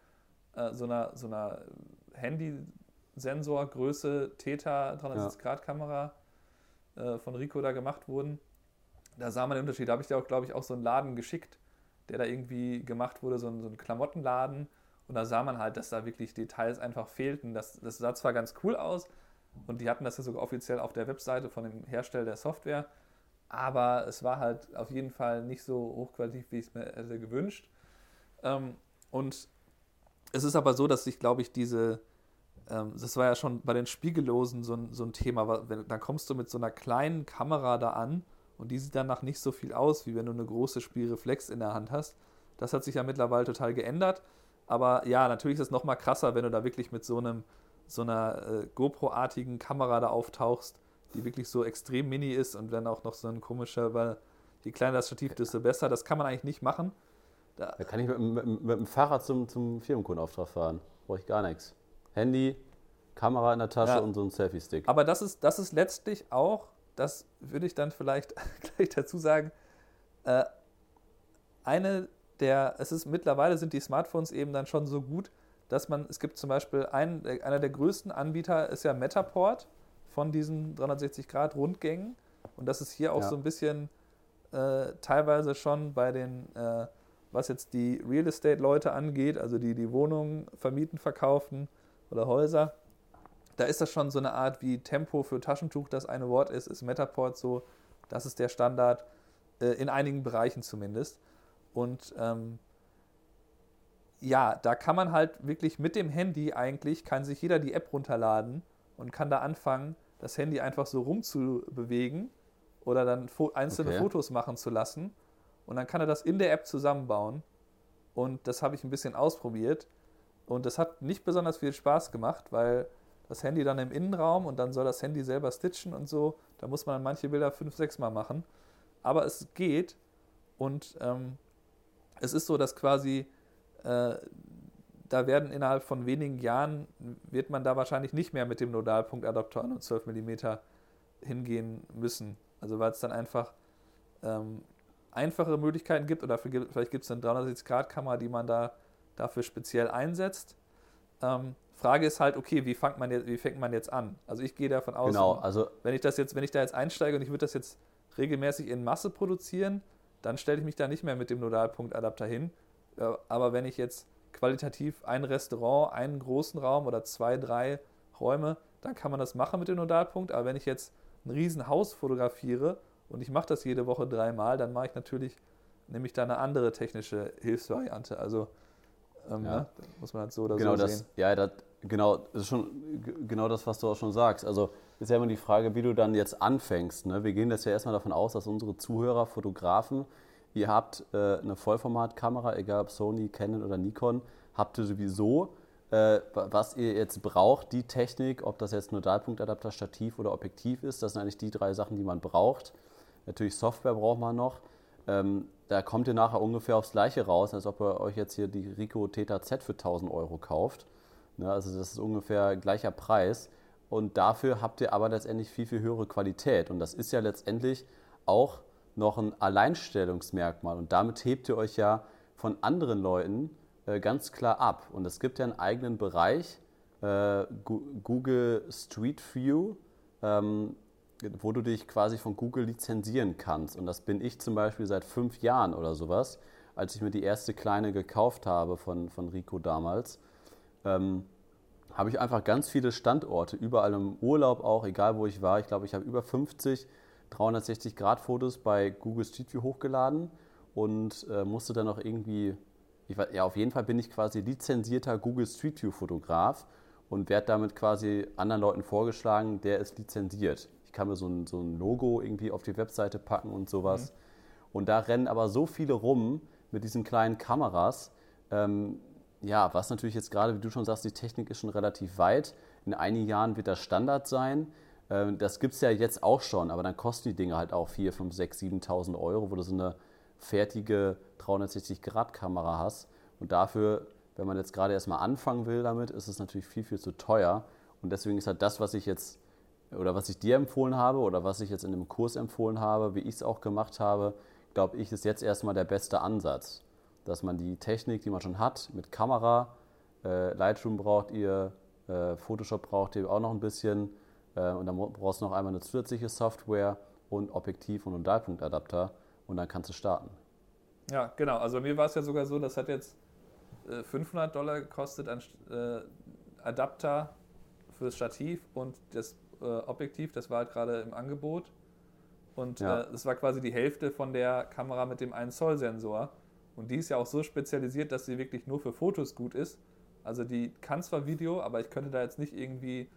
S2: äh, so einer, so einer Handy-Sensorgröße Theta 360-Grad-Kamera äh, von Rico da gemacht wurden. Da sah man den Unterschied. Da habe ich dir auch, glaube ich, auch so einen Laden geschickt, der da irgendwie gemacht wurde, so ein, so ein Klamottenladen. Und da sah man halt, dass da wirklich Details einfach fehlten. Das, das sah zwar ganz cool aus und die hatten das ja sogar offiziell auf der Webseite von dem Hersteller der Software, aber es war halt auf jeden Fall nicht so hochqualitativ, wie ich es mir hätte gewünscht. Ähm, und es ist aber so, dass ich, glaube ich, diese, ähm, das war ja schon bei den Spiegellosen so ein, so ein Thema, wenn, dann kommst du mit so einer kleinen Kamera da an und die sieht danach nicht so viel aus, wie wenn du eine große Spielreflex in der Hand hast. Das hat sich ja mittlerweile total geändert. Aber ja, natürlich ist es nochmal krasser, wenn du da wirklich mit so einem so einer äh, GoPro-artigen Kamera da auftauchst, die wirklich so extrem mini ist und dann auch noch so ein komischer, weil je kleiner das Stativ, desto besser. Das kann man eigentlich nicht machen.
S1: Da, da kann ich mit, mit, mit, dem Fahrrad zum, zum Firmenkundenauftrag fahren. Brauche ich gar nichts. Handy, Kamera in der Tasche ja. und so ein Selfie-Stick.
S2: Aber das ist, das ist letztlich auch, das würde ich dann vielleicht gleich dazu sagen, äh, eine der, es ist mittlerweile sind die Smartphones eben dann schon so gut, dass man, es gibt zum Beispiel einen, einer der größten Anbieter ist ja Metaport von diesen 360-Grad-Rundgängen. Und das ist hier auch ja. so ein bisschen äh, teilweise schon bei den, äh, was jetzt die Real Estate-Leute angeht, also die die Wohnungen vermieten, verkaufen oder Häuser. Da ist das schon so eine Art wie Tempo für Taschentuch, das eine Wort ist, ist Metaport so. Das ist der Standard, äh, in einigen Bereichen zumindest. Und ähm, ja, da kann man halt wirklich mit dem Handy eigentlich, kann sich jeder die App runterladen und kann da anfangen, das Handy einfach so rumzubewegen oder dann einzelne okay. Fotos machen zu lassen. Und dann kann er das in der App zusammenbauen. Und das habe ich ein bisschen ausprobiert. Und das hat nicht besonders viel Spaß gemacht, weil das Handy dann im Innenraum und dann soll das Handy selber stitchen und so. Da muss man dann manche Bilder fünf, sechs Mal machen. Aber es geht. Und ähm, es ist so, dass quasi äh, da werden innerhalb von wenigen Jahren, wird man da wahrscheinlich nicht mehr mit dem Nodalpunktadapter an und 12 mm hingehen müssen. Also weil es dann einfach ähm, einfache Möglichkeiten gibt oder vielleicht gibt es eine 360-Grad-Kamera, die man da dafür speziell einsetzt. Ähm, Frage ist halt, okay, wie fängt man jetzt, wie fängt man jetzt an? Also ich gehe davon aus,
S1: genau, also
S2: wenn ich das jetzt, wenn ich da jetzt einsteige und ich würde das jetzt regelmäßig in Masse produzieren, dann stelle ich mich da nicht mehr mit dem Nodalpunktadapter hin. Aber wenn ich jetzt qualitativ ein Restaurant, einen großen Raum oder zwei, drei Räume, dann kann man das machen mit dem Nodalpunkt. Aber wenn ich jetzt ein Riesenhaus fotografiere und ich mache das jede Woche dreimal, dann mache ich natürlich, nehme ich da eine andere technische Hilfsvariante. Also ähm, ja. ne, muss man halt so oder
S1: genau
S2: so
S1: das,
S2: sehen.
S1: Ja, das, genau, das ist schon genau das, was du auch schon sagst. Also ist ja immer die Frage, wie du dann jetzt anfängst. Ne? Wir gehen das ja erstmal davon aus, dass unsere Zuhörer, Fotografen, ihr habt äh, eine Vollformatkamera, egal ob Sony, Canon oder Nikon, habt ihr sowieso, äh, was ihr jetzt braucht, die Technik, ob das jetzt Nodalpunktadapter, Stativ oder Objektiv ist, das sind eigentlich die drei Sachen, die man braucht. Natürlich Software braucht man noch. Ähm, da kommt ihr nachher ungefähr aufs Gleiche raus, als ob ihr euch jetzt hier die Ricoh Theta Z für 1000 Euro kauft. Ne, also das ist ungefähr gleicher Preis. Und dafür habt ihr aber letztendlich viel, viel höhere Qualität. Und das ist ja letztendlich auch noch ein Alleinstellungsmerkmal. Und damit hebt ihr euch ja von anderen Leuten äh, ganz klar ab. Und es gibt ja einen eigenen Bereich, äh, Google Street View, ähm, wo du dich quasi von Google lizenzieren kannst. Und das bin ich zum Beispiel seit fünf Jahren oder sowas, als ich mir die erste kleine gekauft habe von, von Rico damals. Ähm, habe ich einfach ganz viele Standorte, überall im Urlaub auch, egal wo ich war. Ich glaube, ich habe über 50 360-Grad-Fotos bei Google Street View hochgeladen und äh, musste dann noch irgendwie, ich, ja, auf jeden Fall bin ich quasi lizenzierter Google Street View-Fotograf und werde damit quasi anderen Leuten vorgeschlagen, der ist lizenziert. Kann mir so ein, so ein Logo irgendwie auf die Webseite packen und sowas. Mhm. Und da rennen aber so viele rum mit diesen kleinen Kameras. Ähm, ja, was natürlich jetzt gerade, wie du schon sagst, die Technik ist schon relativ weit. In einigen Jahren wird das Standard sein. Ähm, das gibt es ja jetzt auch schon, aber dann kosten die Dinge halt auch 4, 5, 6, 7.000 Euro, wo du so eine fertige 360-Grad-Kamera hast. Und dafür, wenn man jetzt gerade erstmal anfangen will damit, ist es natürlich viel, viel zu teuer. Und deswegen ist halt das, was ich jetzt oder was ich dir empfohlen habe oder was ich jetzt in dem Kurs empfohlen habe, wie ich es auch gemacht habe, glaube ich, ist jetzt erstmal der beste Ansatz. Dass man die Technik, die man schon hat, mit Kamera, äh, Lightroom braucht ihr, äh, Photoshop braucht ihr auch noch ein bisschen, äh, und dann brauchst du noch einmal eine zusätzliche Software und Objektiv und einen und dann kannst du starten.
S2: Ja, genau. Also mir war es ja sogar so, das hat jetzt 500 äh, Dollar gekostet an äh, Adapter fürs Stativ und das Objektiv, das war halt gerade im Angebot. Und ja. äh, das war quasi die Hälfte von der Kamera mit dem 1 Zoll Sensor. Und die ist ja auch so spezialisiert, dass sie wirklich nur für Fotos gut ist. Also die kann zwar Video, aber ich könnte da jetzt nicht irgendwie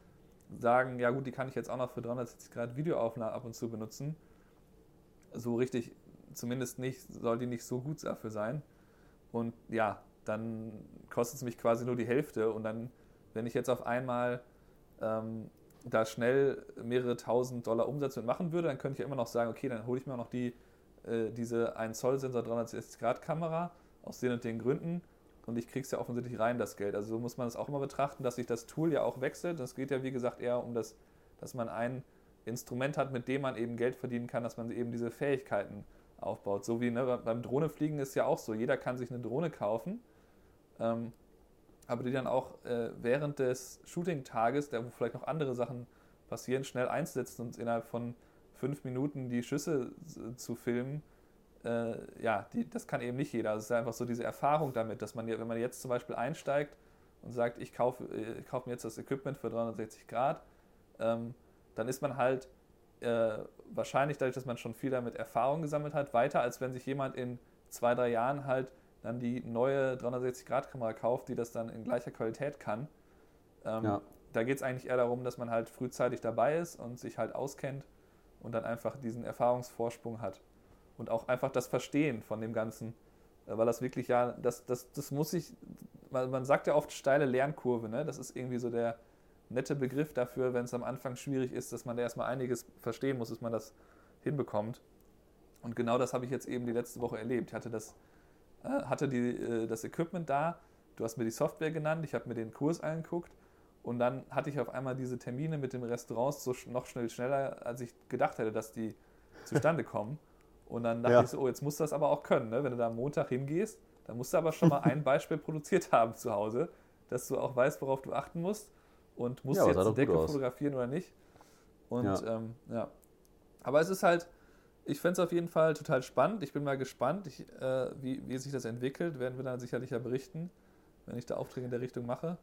S2: sagen, ja gut, die kann ich jetzt auch noch für 360 Grad Videoaufnahme ab und zu benutzen. So richtig, zumindest nicht, soll die nicht so gut dafür sein. Und ja, dann kostet es mich quasi nur die Hälfte. Und dann, wenn ich jetzt auf einmal ähm, da schnell mehrere tausend Dollar Umsatz mit machen würde, dann könnte ich ja immer noch sagen, okay, dann hole ich mir noch die, äh, diese 1 Zoll Sensor 360 Grad Kamera aus den und den Gründen und ich kriege es ja offensichtlich rein, das Geld. Also so muss man es auch immer betrachten, dass sich das Tool ja auch wechselt. Das geht ja, wie gesagt, eher um das, dass man ein Instrument hat, mit dem man eben Geld verdienen kann, dass man eben diese Fähigkeiten aufbaut. So wie ne, beim Drohnefliegen ist ja auch so. Jeder kann sich eine Drohne kaufen, ähm, aber die dann auch äh, während des Shooting-Tages, da wo vielleicht noch andere Sachen passieren, schnell einsetzen und innerhalb von fünf Minuten die Schüsse zu filmen äh, ja, die, das kann eben nicht jeder. Also es ist einfach so diese Erfahrung damit, dass man, wenn man jetzt zum Beispiel einsteigt und sagt, ich kaufe, ich kaufe mir jetzt das Equipment für 360 Grad, ähm, dann ist man halt äh, wahrscheinlich dadurch, dass man schon viel damit Erfahrung gesammelt hat, weiter, als wenn sich jemand in zwei, drei Jahren halt dann die neue 360-Grad-Kamera kauft, die das dann in gleicher Qualität kann. Ähm, ja. Da geht es eigentlich eher darum, dass man halt frühzeitig dabei ist und sich halt auskennt und dann einfach diesen Erfahrungsvorsprung hat und auch einfach das Verstehen von dem Ganzen. Äh, weil das wirklich ja, das, das, das muss ich, man sagt ja oft steile Lernkurve, ne? das ist irgendwie so der nette Begriff dafür, wenn es am Anfang schwierig ist, dass man da erstmal einiges verstehen muss, dass man das hinbekommt. Und genau das habe ich jetzt eben die letzte Woche erlebt. Ich hatte das, hatte die, äh, das Equipment da, du hast mir die Software genannt, ich habe mir den Kurs angeguckt und dann hatte ich auf einmal diese Termine mit den Restaurants so noch schnell schneller, als ich gedacht hätte, dass die zustande kommen. Und dann dachte ja. ich so, oh, jetzt musst du das aber auch können. Ne? Wenn du da am Montag hingehst, dann musst du aber schon mal ein Beispiel produziert haben zu Hause, dass du auch weißt, worauf du achten musst und musst ja, jetzt die Decke fotografieren oder nicht. Und ja. Ähm, ja. Aber es ist halt, ich fände es auf jeden Fall total spannend. Ich bin mal gespannt, ich, äh, wie, wie sich das entwickelt. Werden wir dann sicherlich ja berichten, wenn ich da Aufträge in der Richtung mache.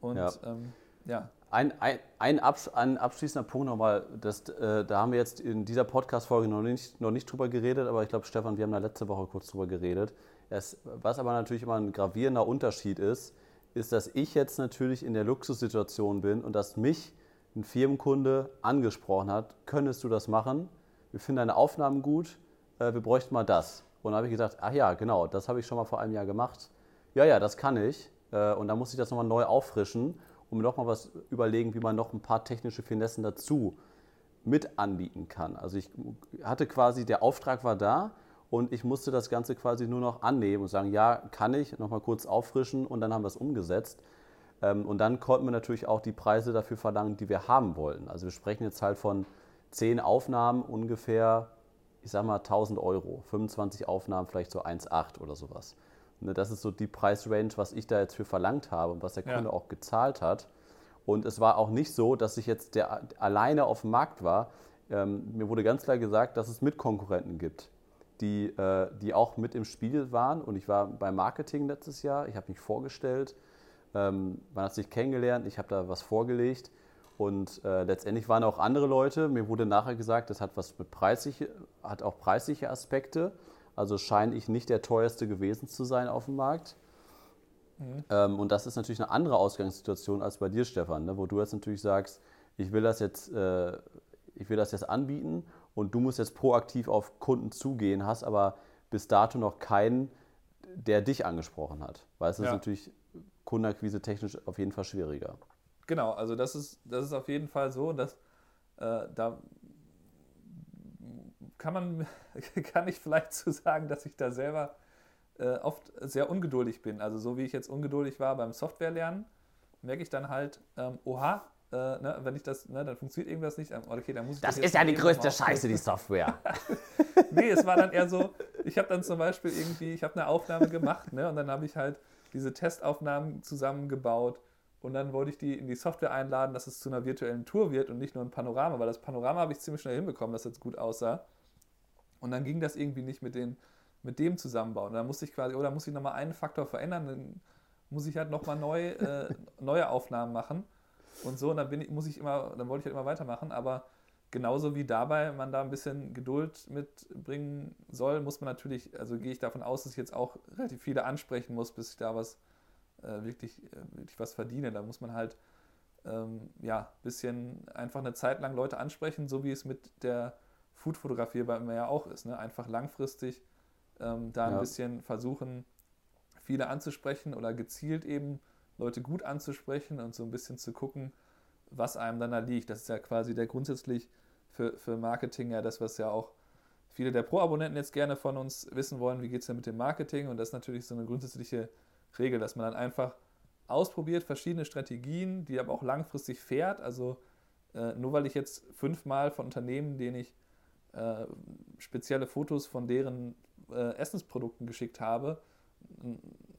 S2: Und ja. Ähm, ja.
S1: Ein, ein, ein, abs ein abschließender Punkt nochmal, das, äh, da haben wir jetzt in dieser Podcast-Folge noch nicht, noch nicht drüber geredet, aber ich glaube, Stefan, wir haben da letzte Woche kurz drüber geredet. Es, was aber natürlich immer ein gravierender Unterschied ist, ist, dass ich jetzt natürlich in der Luxussituation bin und dass mich ein Firmenkunde angesprochen hat, könntest du das machen? Wir finden deine Aufnahmen gut, äh, wir bräuchten mal das. Und da habe ich gesagt, ach ja, genau, das habe ich schon mal vor einem Jahr gemacht. Ja, ja, das kann ich. Äh, und da muss ich das nochmal neu auffrischen und mir noch mal was überlegen, wie man noch ein paar technische Finessen dazu mit anbieten kann. Also ich hatte quasi, der Auftrag war da und ich musste das Ganze quasi nur noch annehmen und sagen, ja, kann ich, nochmal kurz auffrischen und dann haben wir es umgesetzt. Ähm, und dann konnten wir natürlich auch die Preise dafür verlangen, die wir haben wollten. Also wir sprechen jetzt halt von zehn Aufnahmen ungefähr, ich sag mal 1000 Euro, 25 Aufnahmen vielleicht so 1,8 oder sowas. Ne, das ist so die Preisrange, was ich da jetzt für verlangt habe und was der Kunde ja. auch gezahlt hat. Und es war auch nicht so, dass ich jetzt der alleine auf dem Markt war. Ähm, mir wurde ganz klar gesagt, dass es Mitkonkurrenten gibt, die, äh, die auch mit im Spiel waren. Und ich war beim Marketing letztes Jahr. Ich habe mich vorgestellt. Ähm, man hat sich kennengelernt. Ich habe da was vorgelegt. Und äh, letztendlich waren auch andere Leute. Mir wurde nachher gesagt, das hat was mit preisliche, hat auch preisliche Aspekte. Also scheine ich nicht der teuerste gewesen zu sein auf dem Markt. Mhm. Ähm, und das ist natürlich eine andere Ausgangssituation als bei dir, Stefan, ne? wo du jetzt natürlich sagst, ich will das jetzt, äh, ich will das jetzt anbieten und du musst jetzt proaktiv auf Kunden zugehen, hast aber bis dato noch keinen, der dich angesprochen hat. Weil es ja. ist natürlich Kundenakquise technisch auf jeden Fall schwieriger.
S2: Genau, also das ist, das ist auf jeden Fall so, dass äh, da kann man, kann ich vielleicht zu sagen, dass ich da selber äh, oft sehr ungeduldig bin. Also so wie ich jetzt ungeduldig war beim Softwarelernen, merke ich dann halt, ähm, oha, äh, ne, wenn ich das, ne, dann funktioniert irgendwas nicht. Ähm, okay, dann muss ich
S1: das, das ist ja die größte Scheiße, die Software.
S2: nee, es war dann eher so, ich habe dann zum Beispiel irgendwie, ich habe eine Aufnahme gemacht ne, und dann habe ich halt diese Testaufnahmen zusammengebaut und dann wollte ich die in die Software einladen, dass es zu einer virtuellen Tour wird und nicht nur ein Panorama, weil das Panorama habe ich ziemlich schnell hinbekommen, dass das gut aussah. Und dann ging das irgendwie nicht mit, den, mit dem zusammenbauen. Und dann musste ich quasi, oder muss ich nochmal einen Faktor verändern, dann muss ich halt nochmal neu, äh, neue Aufnahmen machen und so. Und dann bin ich, muss ich immer, dann wollte ich halt immer weitermachen. Aber genauso wie dabei man da ein bisschen Geduld mitbringen soll, muss man natürlich, also gehe ich davon aus, dass ich jetzt auch relativ viele ansprechen muss, bis ich da was wirklich, äh, wirklich was verdiene. Da muss man halt ähm, ja, ein bisschen einfach eine Zeit lang Leute ansprechen, so wie es mit der Food-Fotografie bei mir ja auch ist. Ne? Einfach langfristig ähm, da ein bisschen versuchen, viele anzusprechen oder gezielt eben Leute gut anzusprechen und so ein bisschen zu gucken, was einem dann da liegt. Das ist ja quasi der grundsätzlich für, für Marketing ja das, was ja auch viele der Pro-Abonnenten jetzt gerne von uns wissen wollen, wie geht es denn mit dem Marketing? Und das ist natürlich so eine grundsätzliche Regel, dass man dann einfach ausprobiert, verschiedene Strategien, die aber auch langfristig fährt. Also äh, nur weil ich jetzt fünfmal von Unternehmen, denen ich äh, spezielle Fotos von deren äh, Essensprodukten geschickt habe,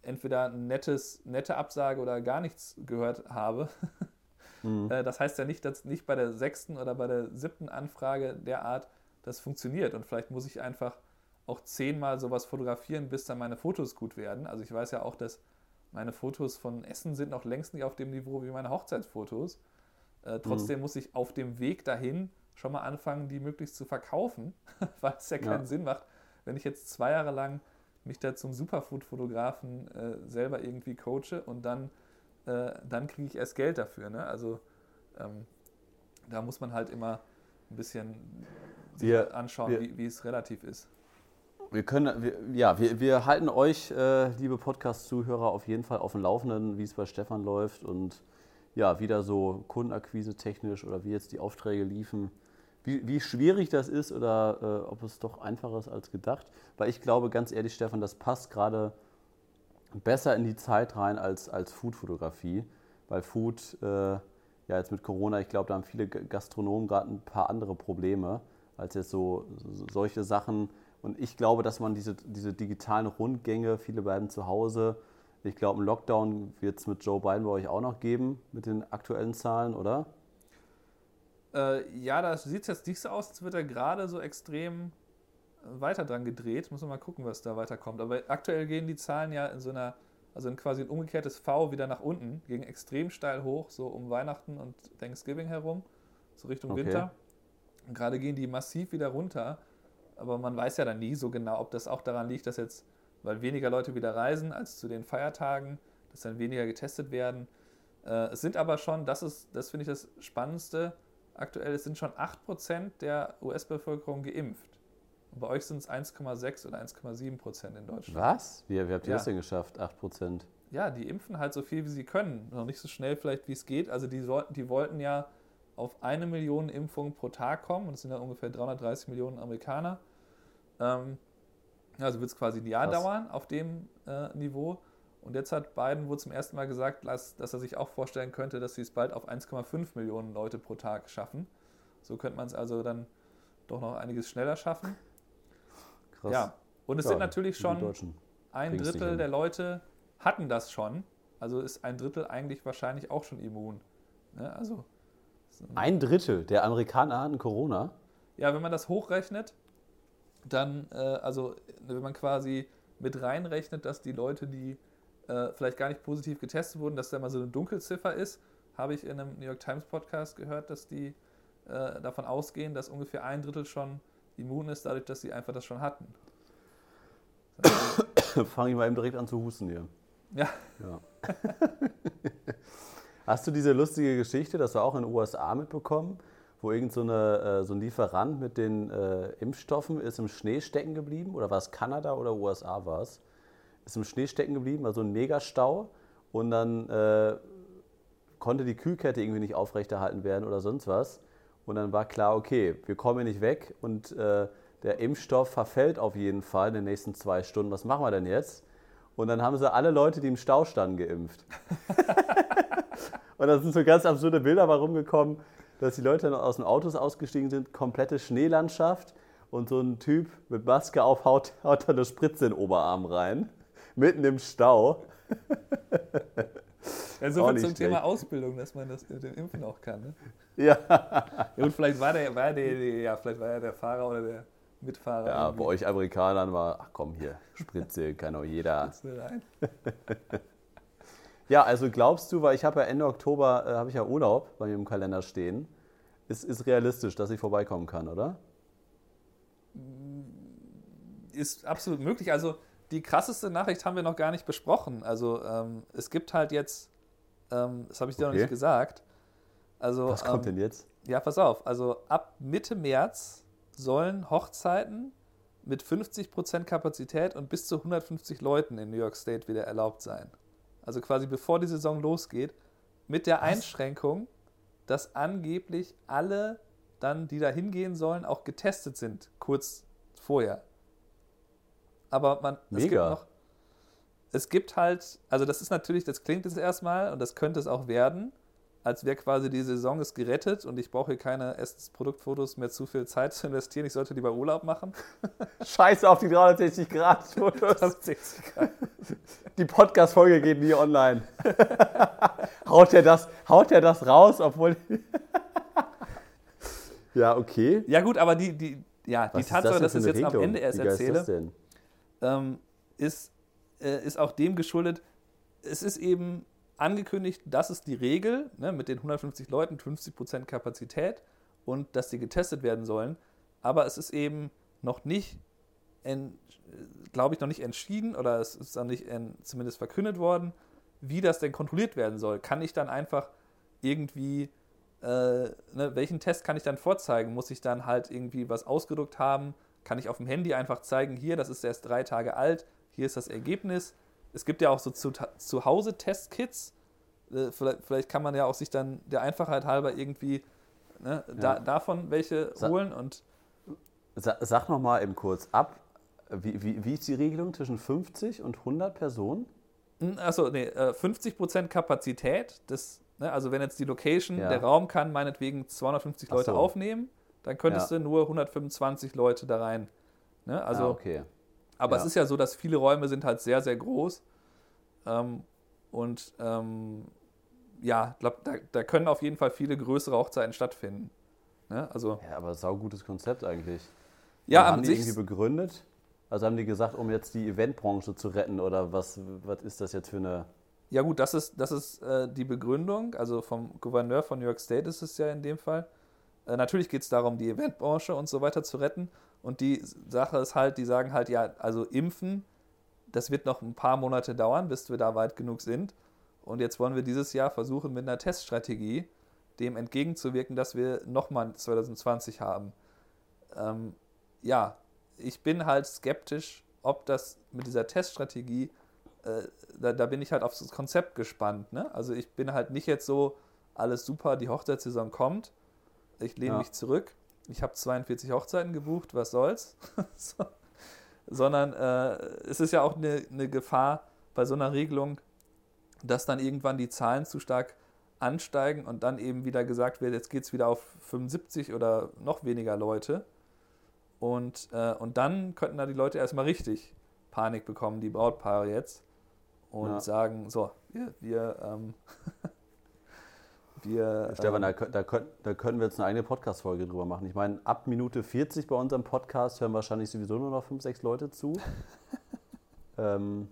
S2: entweder eine nettes, nette Absage oder gar nichts gehört habe. mhm. Äh, das heißt ja nicht, dass nicht bei der sechsten oder bei der siebten Anfrage der Art das funktioniert. Und vielleicht muss ich einfach auch zehnmal sowas fotografieren, bis dann meine Fotos gut werden. Also ich weiß ja auch, dass meine Fotos von Essen sind noch längst nicht auf dem Niveau wie meine Hochzeitsfotos. Äh, trotzdem mhm. muss ich auf dem Weg dahin schon mal anfangen, die möglichst zu verkaufen, weil es ja keinen ja. Sinn macht, wenn ich jetzt zwei Jahre lang mich da zum Superfood-Fotografen äh, selber irgendwie coache und dann, äh, dann kriege ich erst Geld dafür. Ne? Also ähm, da muss man halt immer ein bisschen wir, anschauen, wir, wie, wie es relativ ist.
S1: Wir können, wir, ja, wir, wir halten euch, äh, liebe Podcast-Zuhörer, auf jeden Fall auf dem Laufenden, wie es bei Stefan läuft und ja, wieder so Kundenakquise technisch oder wie jetzt die Aufträge liefen wie, wie schwierig das ist oder äh, ob es doch einfacher ist als gedacht. Weil ich glaube, ganz ehrlich, Stefan, das passt gerade besser in die Zeit rein als, als Food-Fotografie. Weil Food, äh, ja, jetzt mit Corona, ich glaube, da haben viele Gastronomen gerade ein paar andere Probleme als jetzt so, so solche Sachen. Und ich glaube, dass man diese, diese digitalen Rundgänge, viele bleiben zu Hause. Ich glaube, ein Lockdown wird es mit Joe Biden bei euch auch noch geben, mit den aktuellen Zahlen, oder?
S2: Äh, ja, da sieht es jetzt nicht so aus, als wird er gerade so extrem weiter dran gedreht. Muss man mal gucken, was da weiterkommt. Aber aktuell gehen die Zahlen ja in so einer, also in quasi ein umgekehrtes V wieder nach unten, gehen extrem steil hoch, so um Weihnachten und Thanksgiving herum, so Richtung okay. Winter. Und gerade gehen die massiv wieder runter. Aber man weiß ja dann nie so genau, ob das auch daran liegt, dass jetzt, weil weniger Leute wieder reisen als zu den Feiertagen, dass dann weniger getestet werden. Äh, es sind aber schon, das ist, das finde ich das Spannendste, aktuell sind schon 8% der US-Bevölkerung geimpft. Und bei euch sind es 1,6 oder 1,7% in Deutschland.
S1: Was? Wie, wie habt ihr ja. das denn geschafft, 8%
S2: Ja, die impfen halt so viel, wie sie können. Noch nicht so schnell vielleicht, wie es geht. Also die, die wollten ja auf eine Million Impfungen pro Tag kommen. Und das sind ja ungefähr 330 Millionen Amerikaner. Ähm, also wird es quasi ein Jahr Was? dauern auf dem äh, Niveau. Und jetzt hat Biden wohl zum ersten Mal gesagt, dass, dass er sich auch vorstellen könnte, dass sie es bald auf 1,5 Millionen Leute pro Tag schaffen. So könnte man es also dann doch noch einiges schneller schaffen. Krass. Ja, und es ja, sind natürlich schon ein Drittel der Leute hatten das schon. Also ist ein Drittel eigentlich wahrscheinlich auch schon immun. Ne? Also,
S1: ein Drittel der Amerikaner hatten Corona?
S2: Ja, wenn man das hochrechnet, dann, äh, also wenn man quasi mit reinrechnet, dass die Leute, die äh, vielleicht gar nicht positiv getestet wurden, dass da mal so eine Dunkelziffer ist, habe ich in einem New York Times Podcast gehört, dass die äh, davon ausgehen, dass ungefähr ein Drittel schon immun ist, dadurch, dass sie einfach das schon hatten.
S1: Fange ich mal eben direkt an zu husten hier.
S2: Ja.
S1: ja. Hast du diese lustige Geschichte, das war auch in den USA mitbekommen, wo irgend so, eine, äh, so ein Lieferant mit den äh, Impfstoffen ist im Schnee stecken geblieben? Oder war es Kanada oder USA war es? ist im Schnee stecken geblieben, war so ein Megastau und dann äh, konnte die Kühlkette irgendwie nicht aufrechterhalten werden oder sonst was. Und dann war klar, okay, wir kommen hier nicht weg und äh, der Impfstoff verfällt auf jeden Fall in den nächsten zwei Stunden. Was machen wir denn jetzt? Und dann haben sie alle Leute, die im Stau standen, geimpft. und da sind so ganz absurde Bilder warum gekommen, dass die Leute dann aus den Autos ausgestiegen sind, komplette Schneelandschaft und so ein Typ mit Maske auf haut, haut da eine Spritze in den Oberarm rein mitten im Stau.
S2: Ja, so viel zum schlecht. Thema Ausbildung, dass man das mit dem Impfen auch kann. Ne?
S1: Ja.
S2: ja. Und vielleicht war der, war der, ja, vielleicht war er der Fahrer oder der Mitfahrer.
S1: Ja, irgendwie. bei euch Amerikanern war, ach komm hier, Spritze, kann auch jeder. rein. ja, also glaubst du, weil ich habe ja Ende Oktober, äh, habe ich ja Urlaub bei mir im Kalender stehen. ist, ist realistisch, dass ich vorbeikommen kann, oder?
S2: Ist absolut möglich. Also die krasseste Nachricht haben wir noch gar nicht besprochen. Also ähm, es gibt halt jetzt, ähm, das habe ich dir okay. noch nicht gesagt. Also,
S1: Was kommt ähm, denn jetzt?
S2: Ja, pass auf. Also ab Mitte März sollen Hochzeiten mit 50% Kapazität und bis zu 150 Leuten in New York State wieder erlaubt sein. Also quasi bevor die Saison losgeht, mit der Was? Einschränkung, dass angeblich alle dann, die da hingehen sollen, auch getestet sind, kurz vorher. Aber man,
S1: Mega. es gibt
S2: noch, es gibt halt, also das ist natürlich, das klingt jetzt erstmal und das könnte es auch werden, als wäre quasi die Saison ist gerettet und ich brauche hier keine Essensproduktfotos mehr zu viel Zeit zu investieren. Ich sollte lieber Urlaub machen.
S1: Scheiße auf die 360 Grad Fotos. Die Podcast-Folge geht nie online. haut er das, haut er das raus, obwohl. ja, okay.
S2: Ja, gut, aber die, die, ja, die Tatsache, dass ich es jetzt Regelung? am Ende erst erzähle, ähm, ist, äh, ist auch dem geschuldet, es ist eben angekündigt, das ist die Regel ne, mit den 150 Leuten, 50% Kapazität und dass sie getestet werden sollen. Aber es ist eben noch nicht, glaube ich, noch nicht entschieden oder es ist noch nicht zumindest verkündet worden, wie das denn kontrolliert werden soll. Kann ich dann einfach irgendwie, äh, ne, welchen Test kann ich dann vorzeigen? Muss ich dann halt irgendwie was ausgedruckt haben? Kann ich auf dem Handy einfach zeigen, hier, das ist erst drei Tage alt, hier ist das Ergebnis? Es gibt ja auch so zu, zu Hause Testkits. Äh, vielleicht, vielleicht, kann man ja auch sich dann der Einfachheit halber irgendwie ne, ja. da, davon welche Sa holen und.
S1: Sag nochmal eben kurz ab, wie, wie, wie ist die Regelung zwischen 50 und 100 Personen?
S2: Hm, Achso, nee, 50% äh, Kapazität. Das, ne, also wenn jetzt die Location, ja. der Raum kann meinetwegen 250 Leute so. aufnehmen, dann könntest ja. du nur 125 Leute da rein. Ne? Also, ah,
S1: okay.
S2: Aber ja. es ist ja so, dass viele Räume sind halt sehr, sehr groß. Ähm, und ähm, ja, ich glaube, da, da, können auf jeden Fall viele größere Hochzeiten stattfinden. Ne? Also,
S1: ja, aber saugutes Konzept eigentlich.
S2: Ja,
S1: haben die irgendwie begründet? Also haben die gesagt, um jetzt die Eventbranche zu retten oder was, was ist das jetzt für eine.
S2: Ja, gut, das ist, das ist äh, die Begründung. Also vom Gouverneur von New York State ist es ja in dem Fall. Äh, natürlich geht es darum, die Eventbranche und so weiter zu retten. Und die Sache ist halt, die sagen halt, ja, also impfen, das wird noch ein paar Monate dauern, bis wir da weit genug sind. Und jetzt wollen wir dieses Jahr versuchen, mit einer Teststrategie dem entgegenzuwirken, dass wir nochmal 2020 haben. Ähm, ja, ich bin halt skeptisch, ob das mit dieser Teststrategie, äh, da, da, bin ich halt auf das Konzept gespannt. Ne? Also ich bin halt nicht jetzt so, alles super, die Hochzeitssaison kommt, ich lehne ja. mich zurück ich habe 42 Hochzeiten gebucht, was soll's. so. Sondern äh, es ist ja auch eine, eine Gefahr bei so einer Regelung, dass dann irgendwann die Zahlen zu stark ansteigen und dann eben wieder gesagt wird, jetzt geht es wieder auf 75 oder noch weniger Leute. Und, äh, und dann könnten da die Leute erstmal richtig Panik bekommen, die Brautpaare jetzt, und ja. sagen, so, wir, wir ähm,
S1: wir, Stefan, ähm, da, da, können, da können wir jetzt eine eigene Podcast-Folge drüber machen. Ich meine, ab Minute 40 bei unserem Podcast hören wahrscheinlich sowieso nur noch 5, 6 Leute zu.
S2: ähm,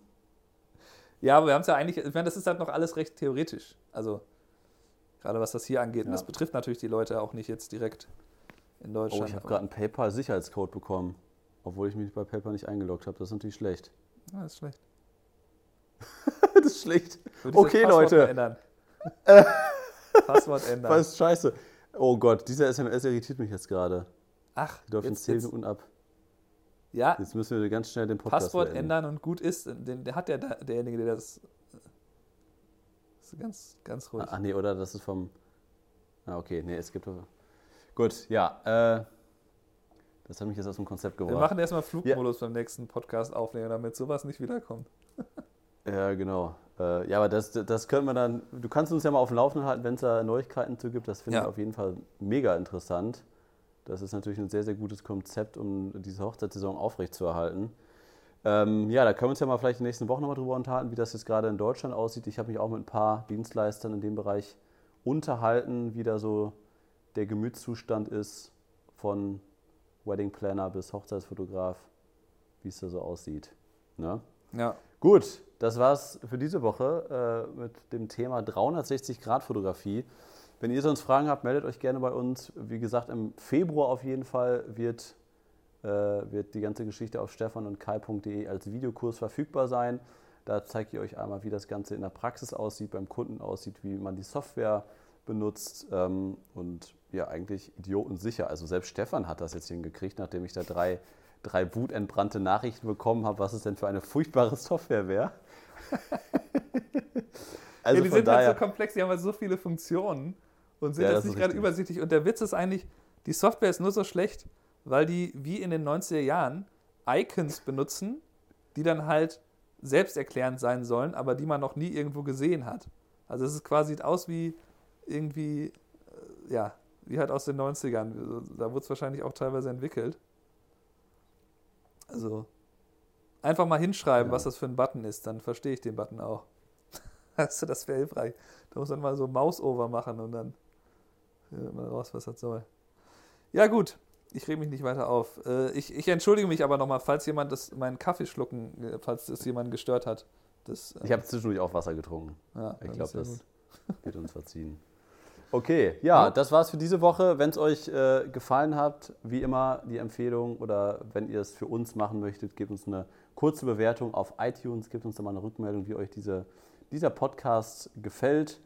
S2: ja, aber wir haben es ja eigentlich, ich meine, das ist halt noch alles recht theoretisch. Also, gerade was das hier angeht. Ja. Und das betrifft natürlich die Leute auch nicht jetzt direkt in Deutschland.
S1: Oh, ich habe gerade einen PayPal-Sicherheitscode bekommen. Obwohl ich mich bei PayPal nicht eingeloggt habe. Das ist natürlich schlecht.
S2: Ja, das ist schlecht.
S1: das ist schlecht. Okay, Leute. Passwort ändern. Was scheiße. Oh Gott, dieser SMS irritiert mich jetzt gerade.
S2: Ach,
S1: wir dürfen jetzt, 10 Minuten ab.
S2: Ja.
S1: Jetzt müssen wir ganz schnell den Podcast
S2: Passwort beenden. ändern und gut ist. Den, der hat ja derjenige, der das. das ist ganz, ganz ruhig.
S1: Ach nee, oder das ist vom. Ah, okay, nee, es gibt. Gut, ja. Äh, das hat mich jetzt aus dem Konzept gebracht.
S2: Wir machen erstmal Flugmodus ja. beim nächsten Podcast aufnehmen, damit sowas nicht wiederkommt.
S1: ja, genau. Äh, ja, aber das, das können wir dann, du kannst uns ja mal auf dem Laufenden halten, wenn es da Neuigkeiten zu gibt. Das finde ja. ich auf jeden Fall mega interessant. Das ist natürlich ein sehr, sehr gutes Konzept, um diese Hochzeitssaison aufrechtzuerhalten. Ähm, ja, da können wir uns ja mal vielleicht in den nächsten Wochen nochmal drüber unterhalten, wie das jetzt gerade in Deutschland aussieht. Ich habe mich auch mit ein paar Dienstleistern in dem Bereich unterhalten, wie da so der Gemütszustand ist von Wedding Planner bis Hochzeitsfotograf, wie es da so aussieht. Ne?
S2: Ja.
S1: Gut, das war's für diese Woche äh, mit dem Thema 360-Grad-Fotografie. Wenn ihr sonst Fragen habt, meldet euch gerne bei uns. Wie gesagt, im Februar auf jeden Fall wird, äh, wird die ganze Geschichte auf stefan und kai.de als Videokurs verfügbar sein. Da zeige ich euch einmal, wie das Ganze in der Praxis aussieht, beim Kunden aussieht, wie man die Software benutzt ähm, und ja, eigentlich idiotensicher. Also selbst Stefan hat das jetzt hingekriegt, nachdem ich da drei, drei wutentbrannte Nachrichten bekommen habe, was es denn für eine furchtbare Software wäre.
S2: also ja, die sind halt so komplex, die haben halt so viele Funktionen und sind ja, jetzt nicht gerade übersichtlich. Und der Witz ist eigentlich, die Software ist nur so schlecht, weil die wie in den 90er Jahren Icons benutzen, die dann halt selbsterklärend sein sollen, aber die man noch nie irgendwo gesehen hat. Also es ist quasi sieht aus wie irgendwie, äh, ja, wie halt aus den 90ern. Da wurde es wahrscheinlich auch teilweise entwickelt. Also einfach mal hinschreiben, ja. was das für ein Button ist, dann verstehe ich den Button auch. Also das wäre hilfreich. Da muss man mal so Mouse-Over machen und dann findet man raus, was das soll. Ja gut, ich rede mich nicht weiter auf. Äh, ich, ich entschuldige mich aber nochmal, falls jemand das, meinen Kaffee schlucken, äh, falls das jemand gestört hat. Das,
S1: ich habe zwischendurch auch Wasser getrunken. Ja, ich glaube, das wird uns verziehen. Okay, ja, das war's für diese Woche. Wenn es euch äh, gefallen hat, wie immer die Empfehlung oder wenn ihr es für uns machen möchtet, gebt uns eine kurze Bewertung auf iTunes, gebt uns da mal eine Rückmeldung, wie euch diese, dieser Podcast gefällt.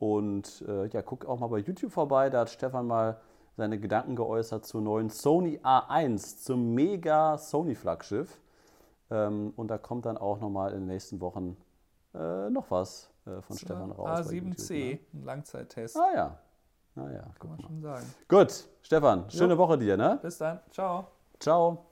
S1: Und äh, ja, guckt auch mal bei YouTube vorbei, da hat Stefan mal seine Gedanken geäußert zur neuen Sony A1, zum mega Sony-Flaggschiff. Ähm, und da kommt dann auch nochmal in den nächsten Wochen äh, noch was äh, von Stefan raus.
S2: A7C, ne? ein Langzeittest.
S1: Ah ja. Ah ja,
S2: kann man schon sagen.
S1: Gut, Stefan, schöne jo. Woche dir, ne?
S2: Bis dann. Ciao.
S1: Ciao.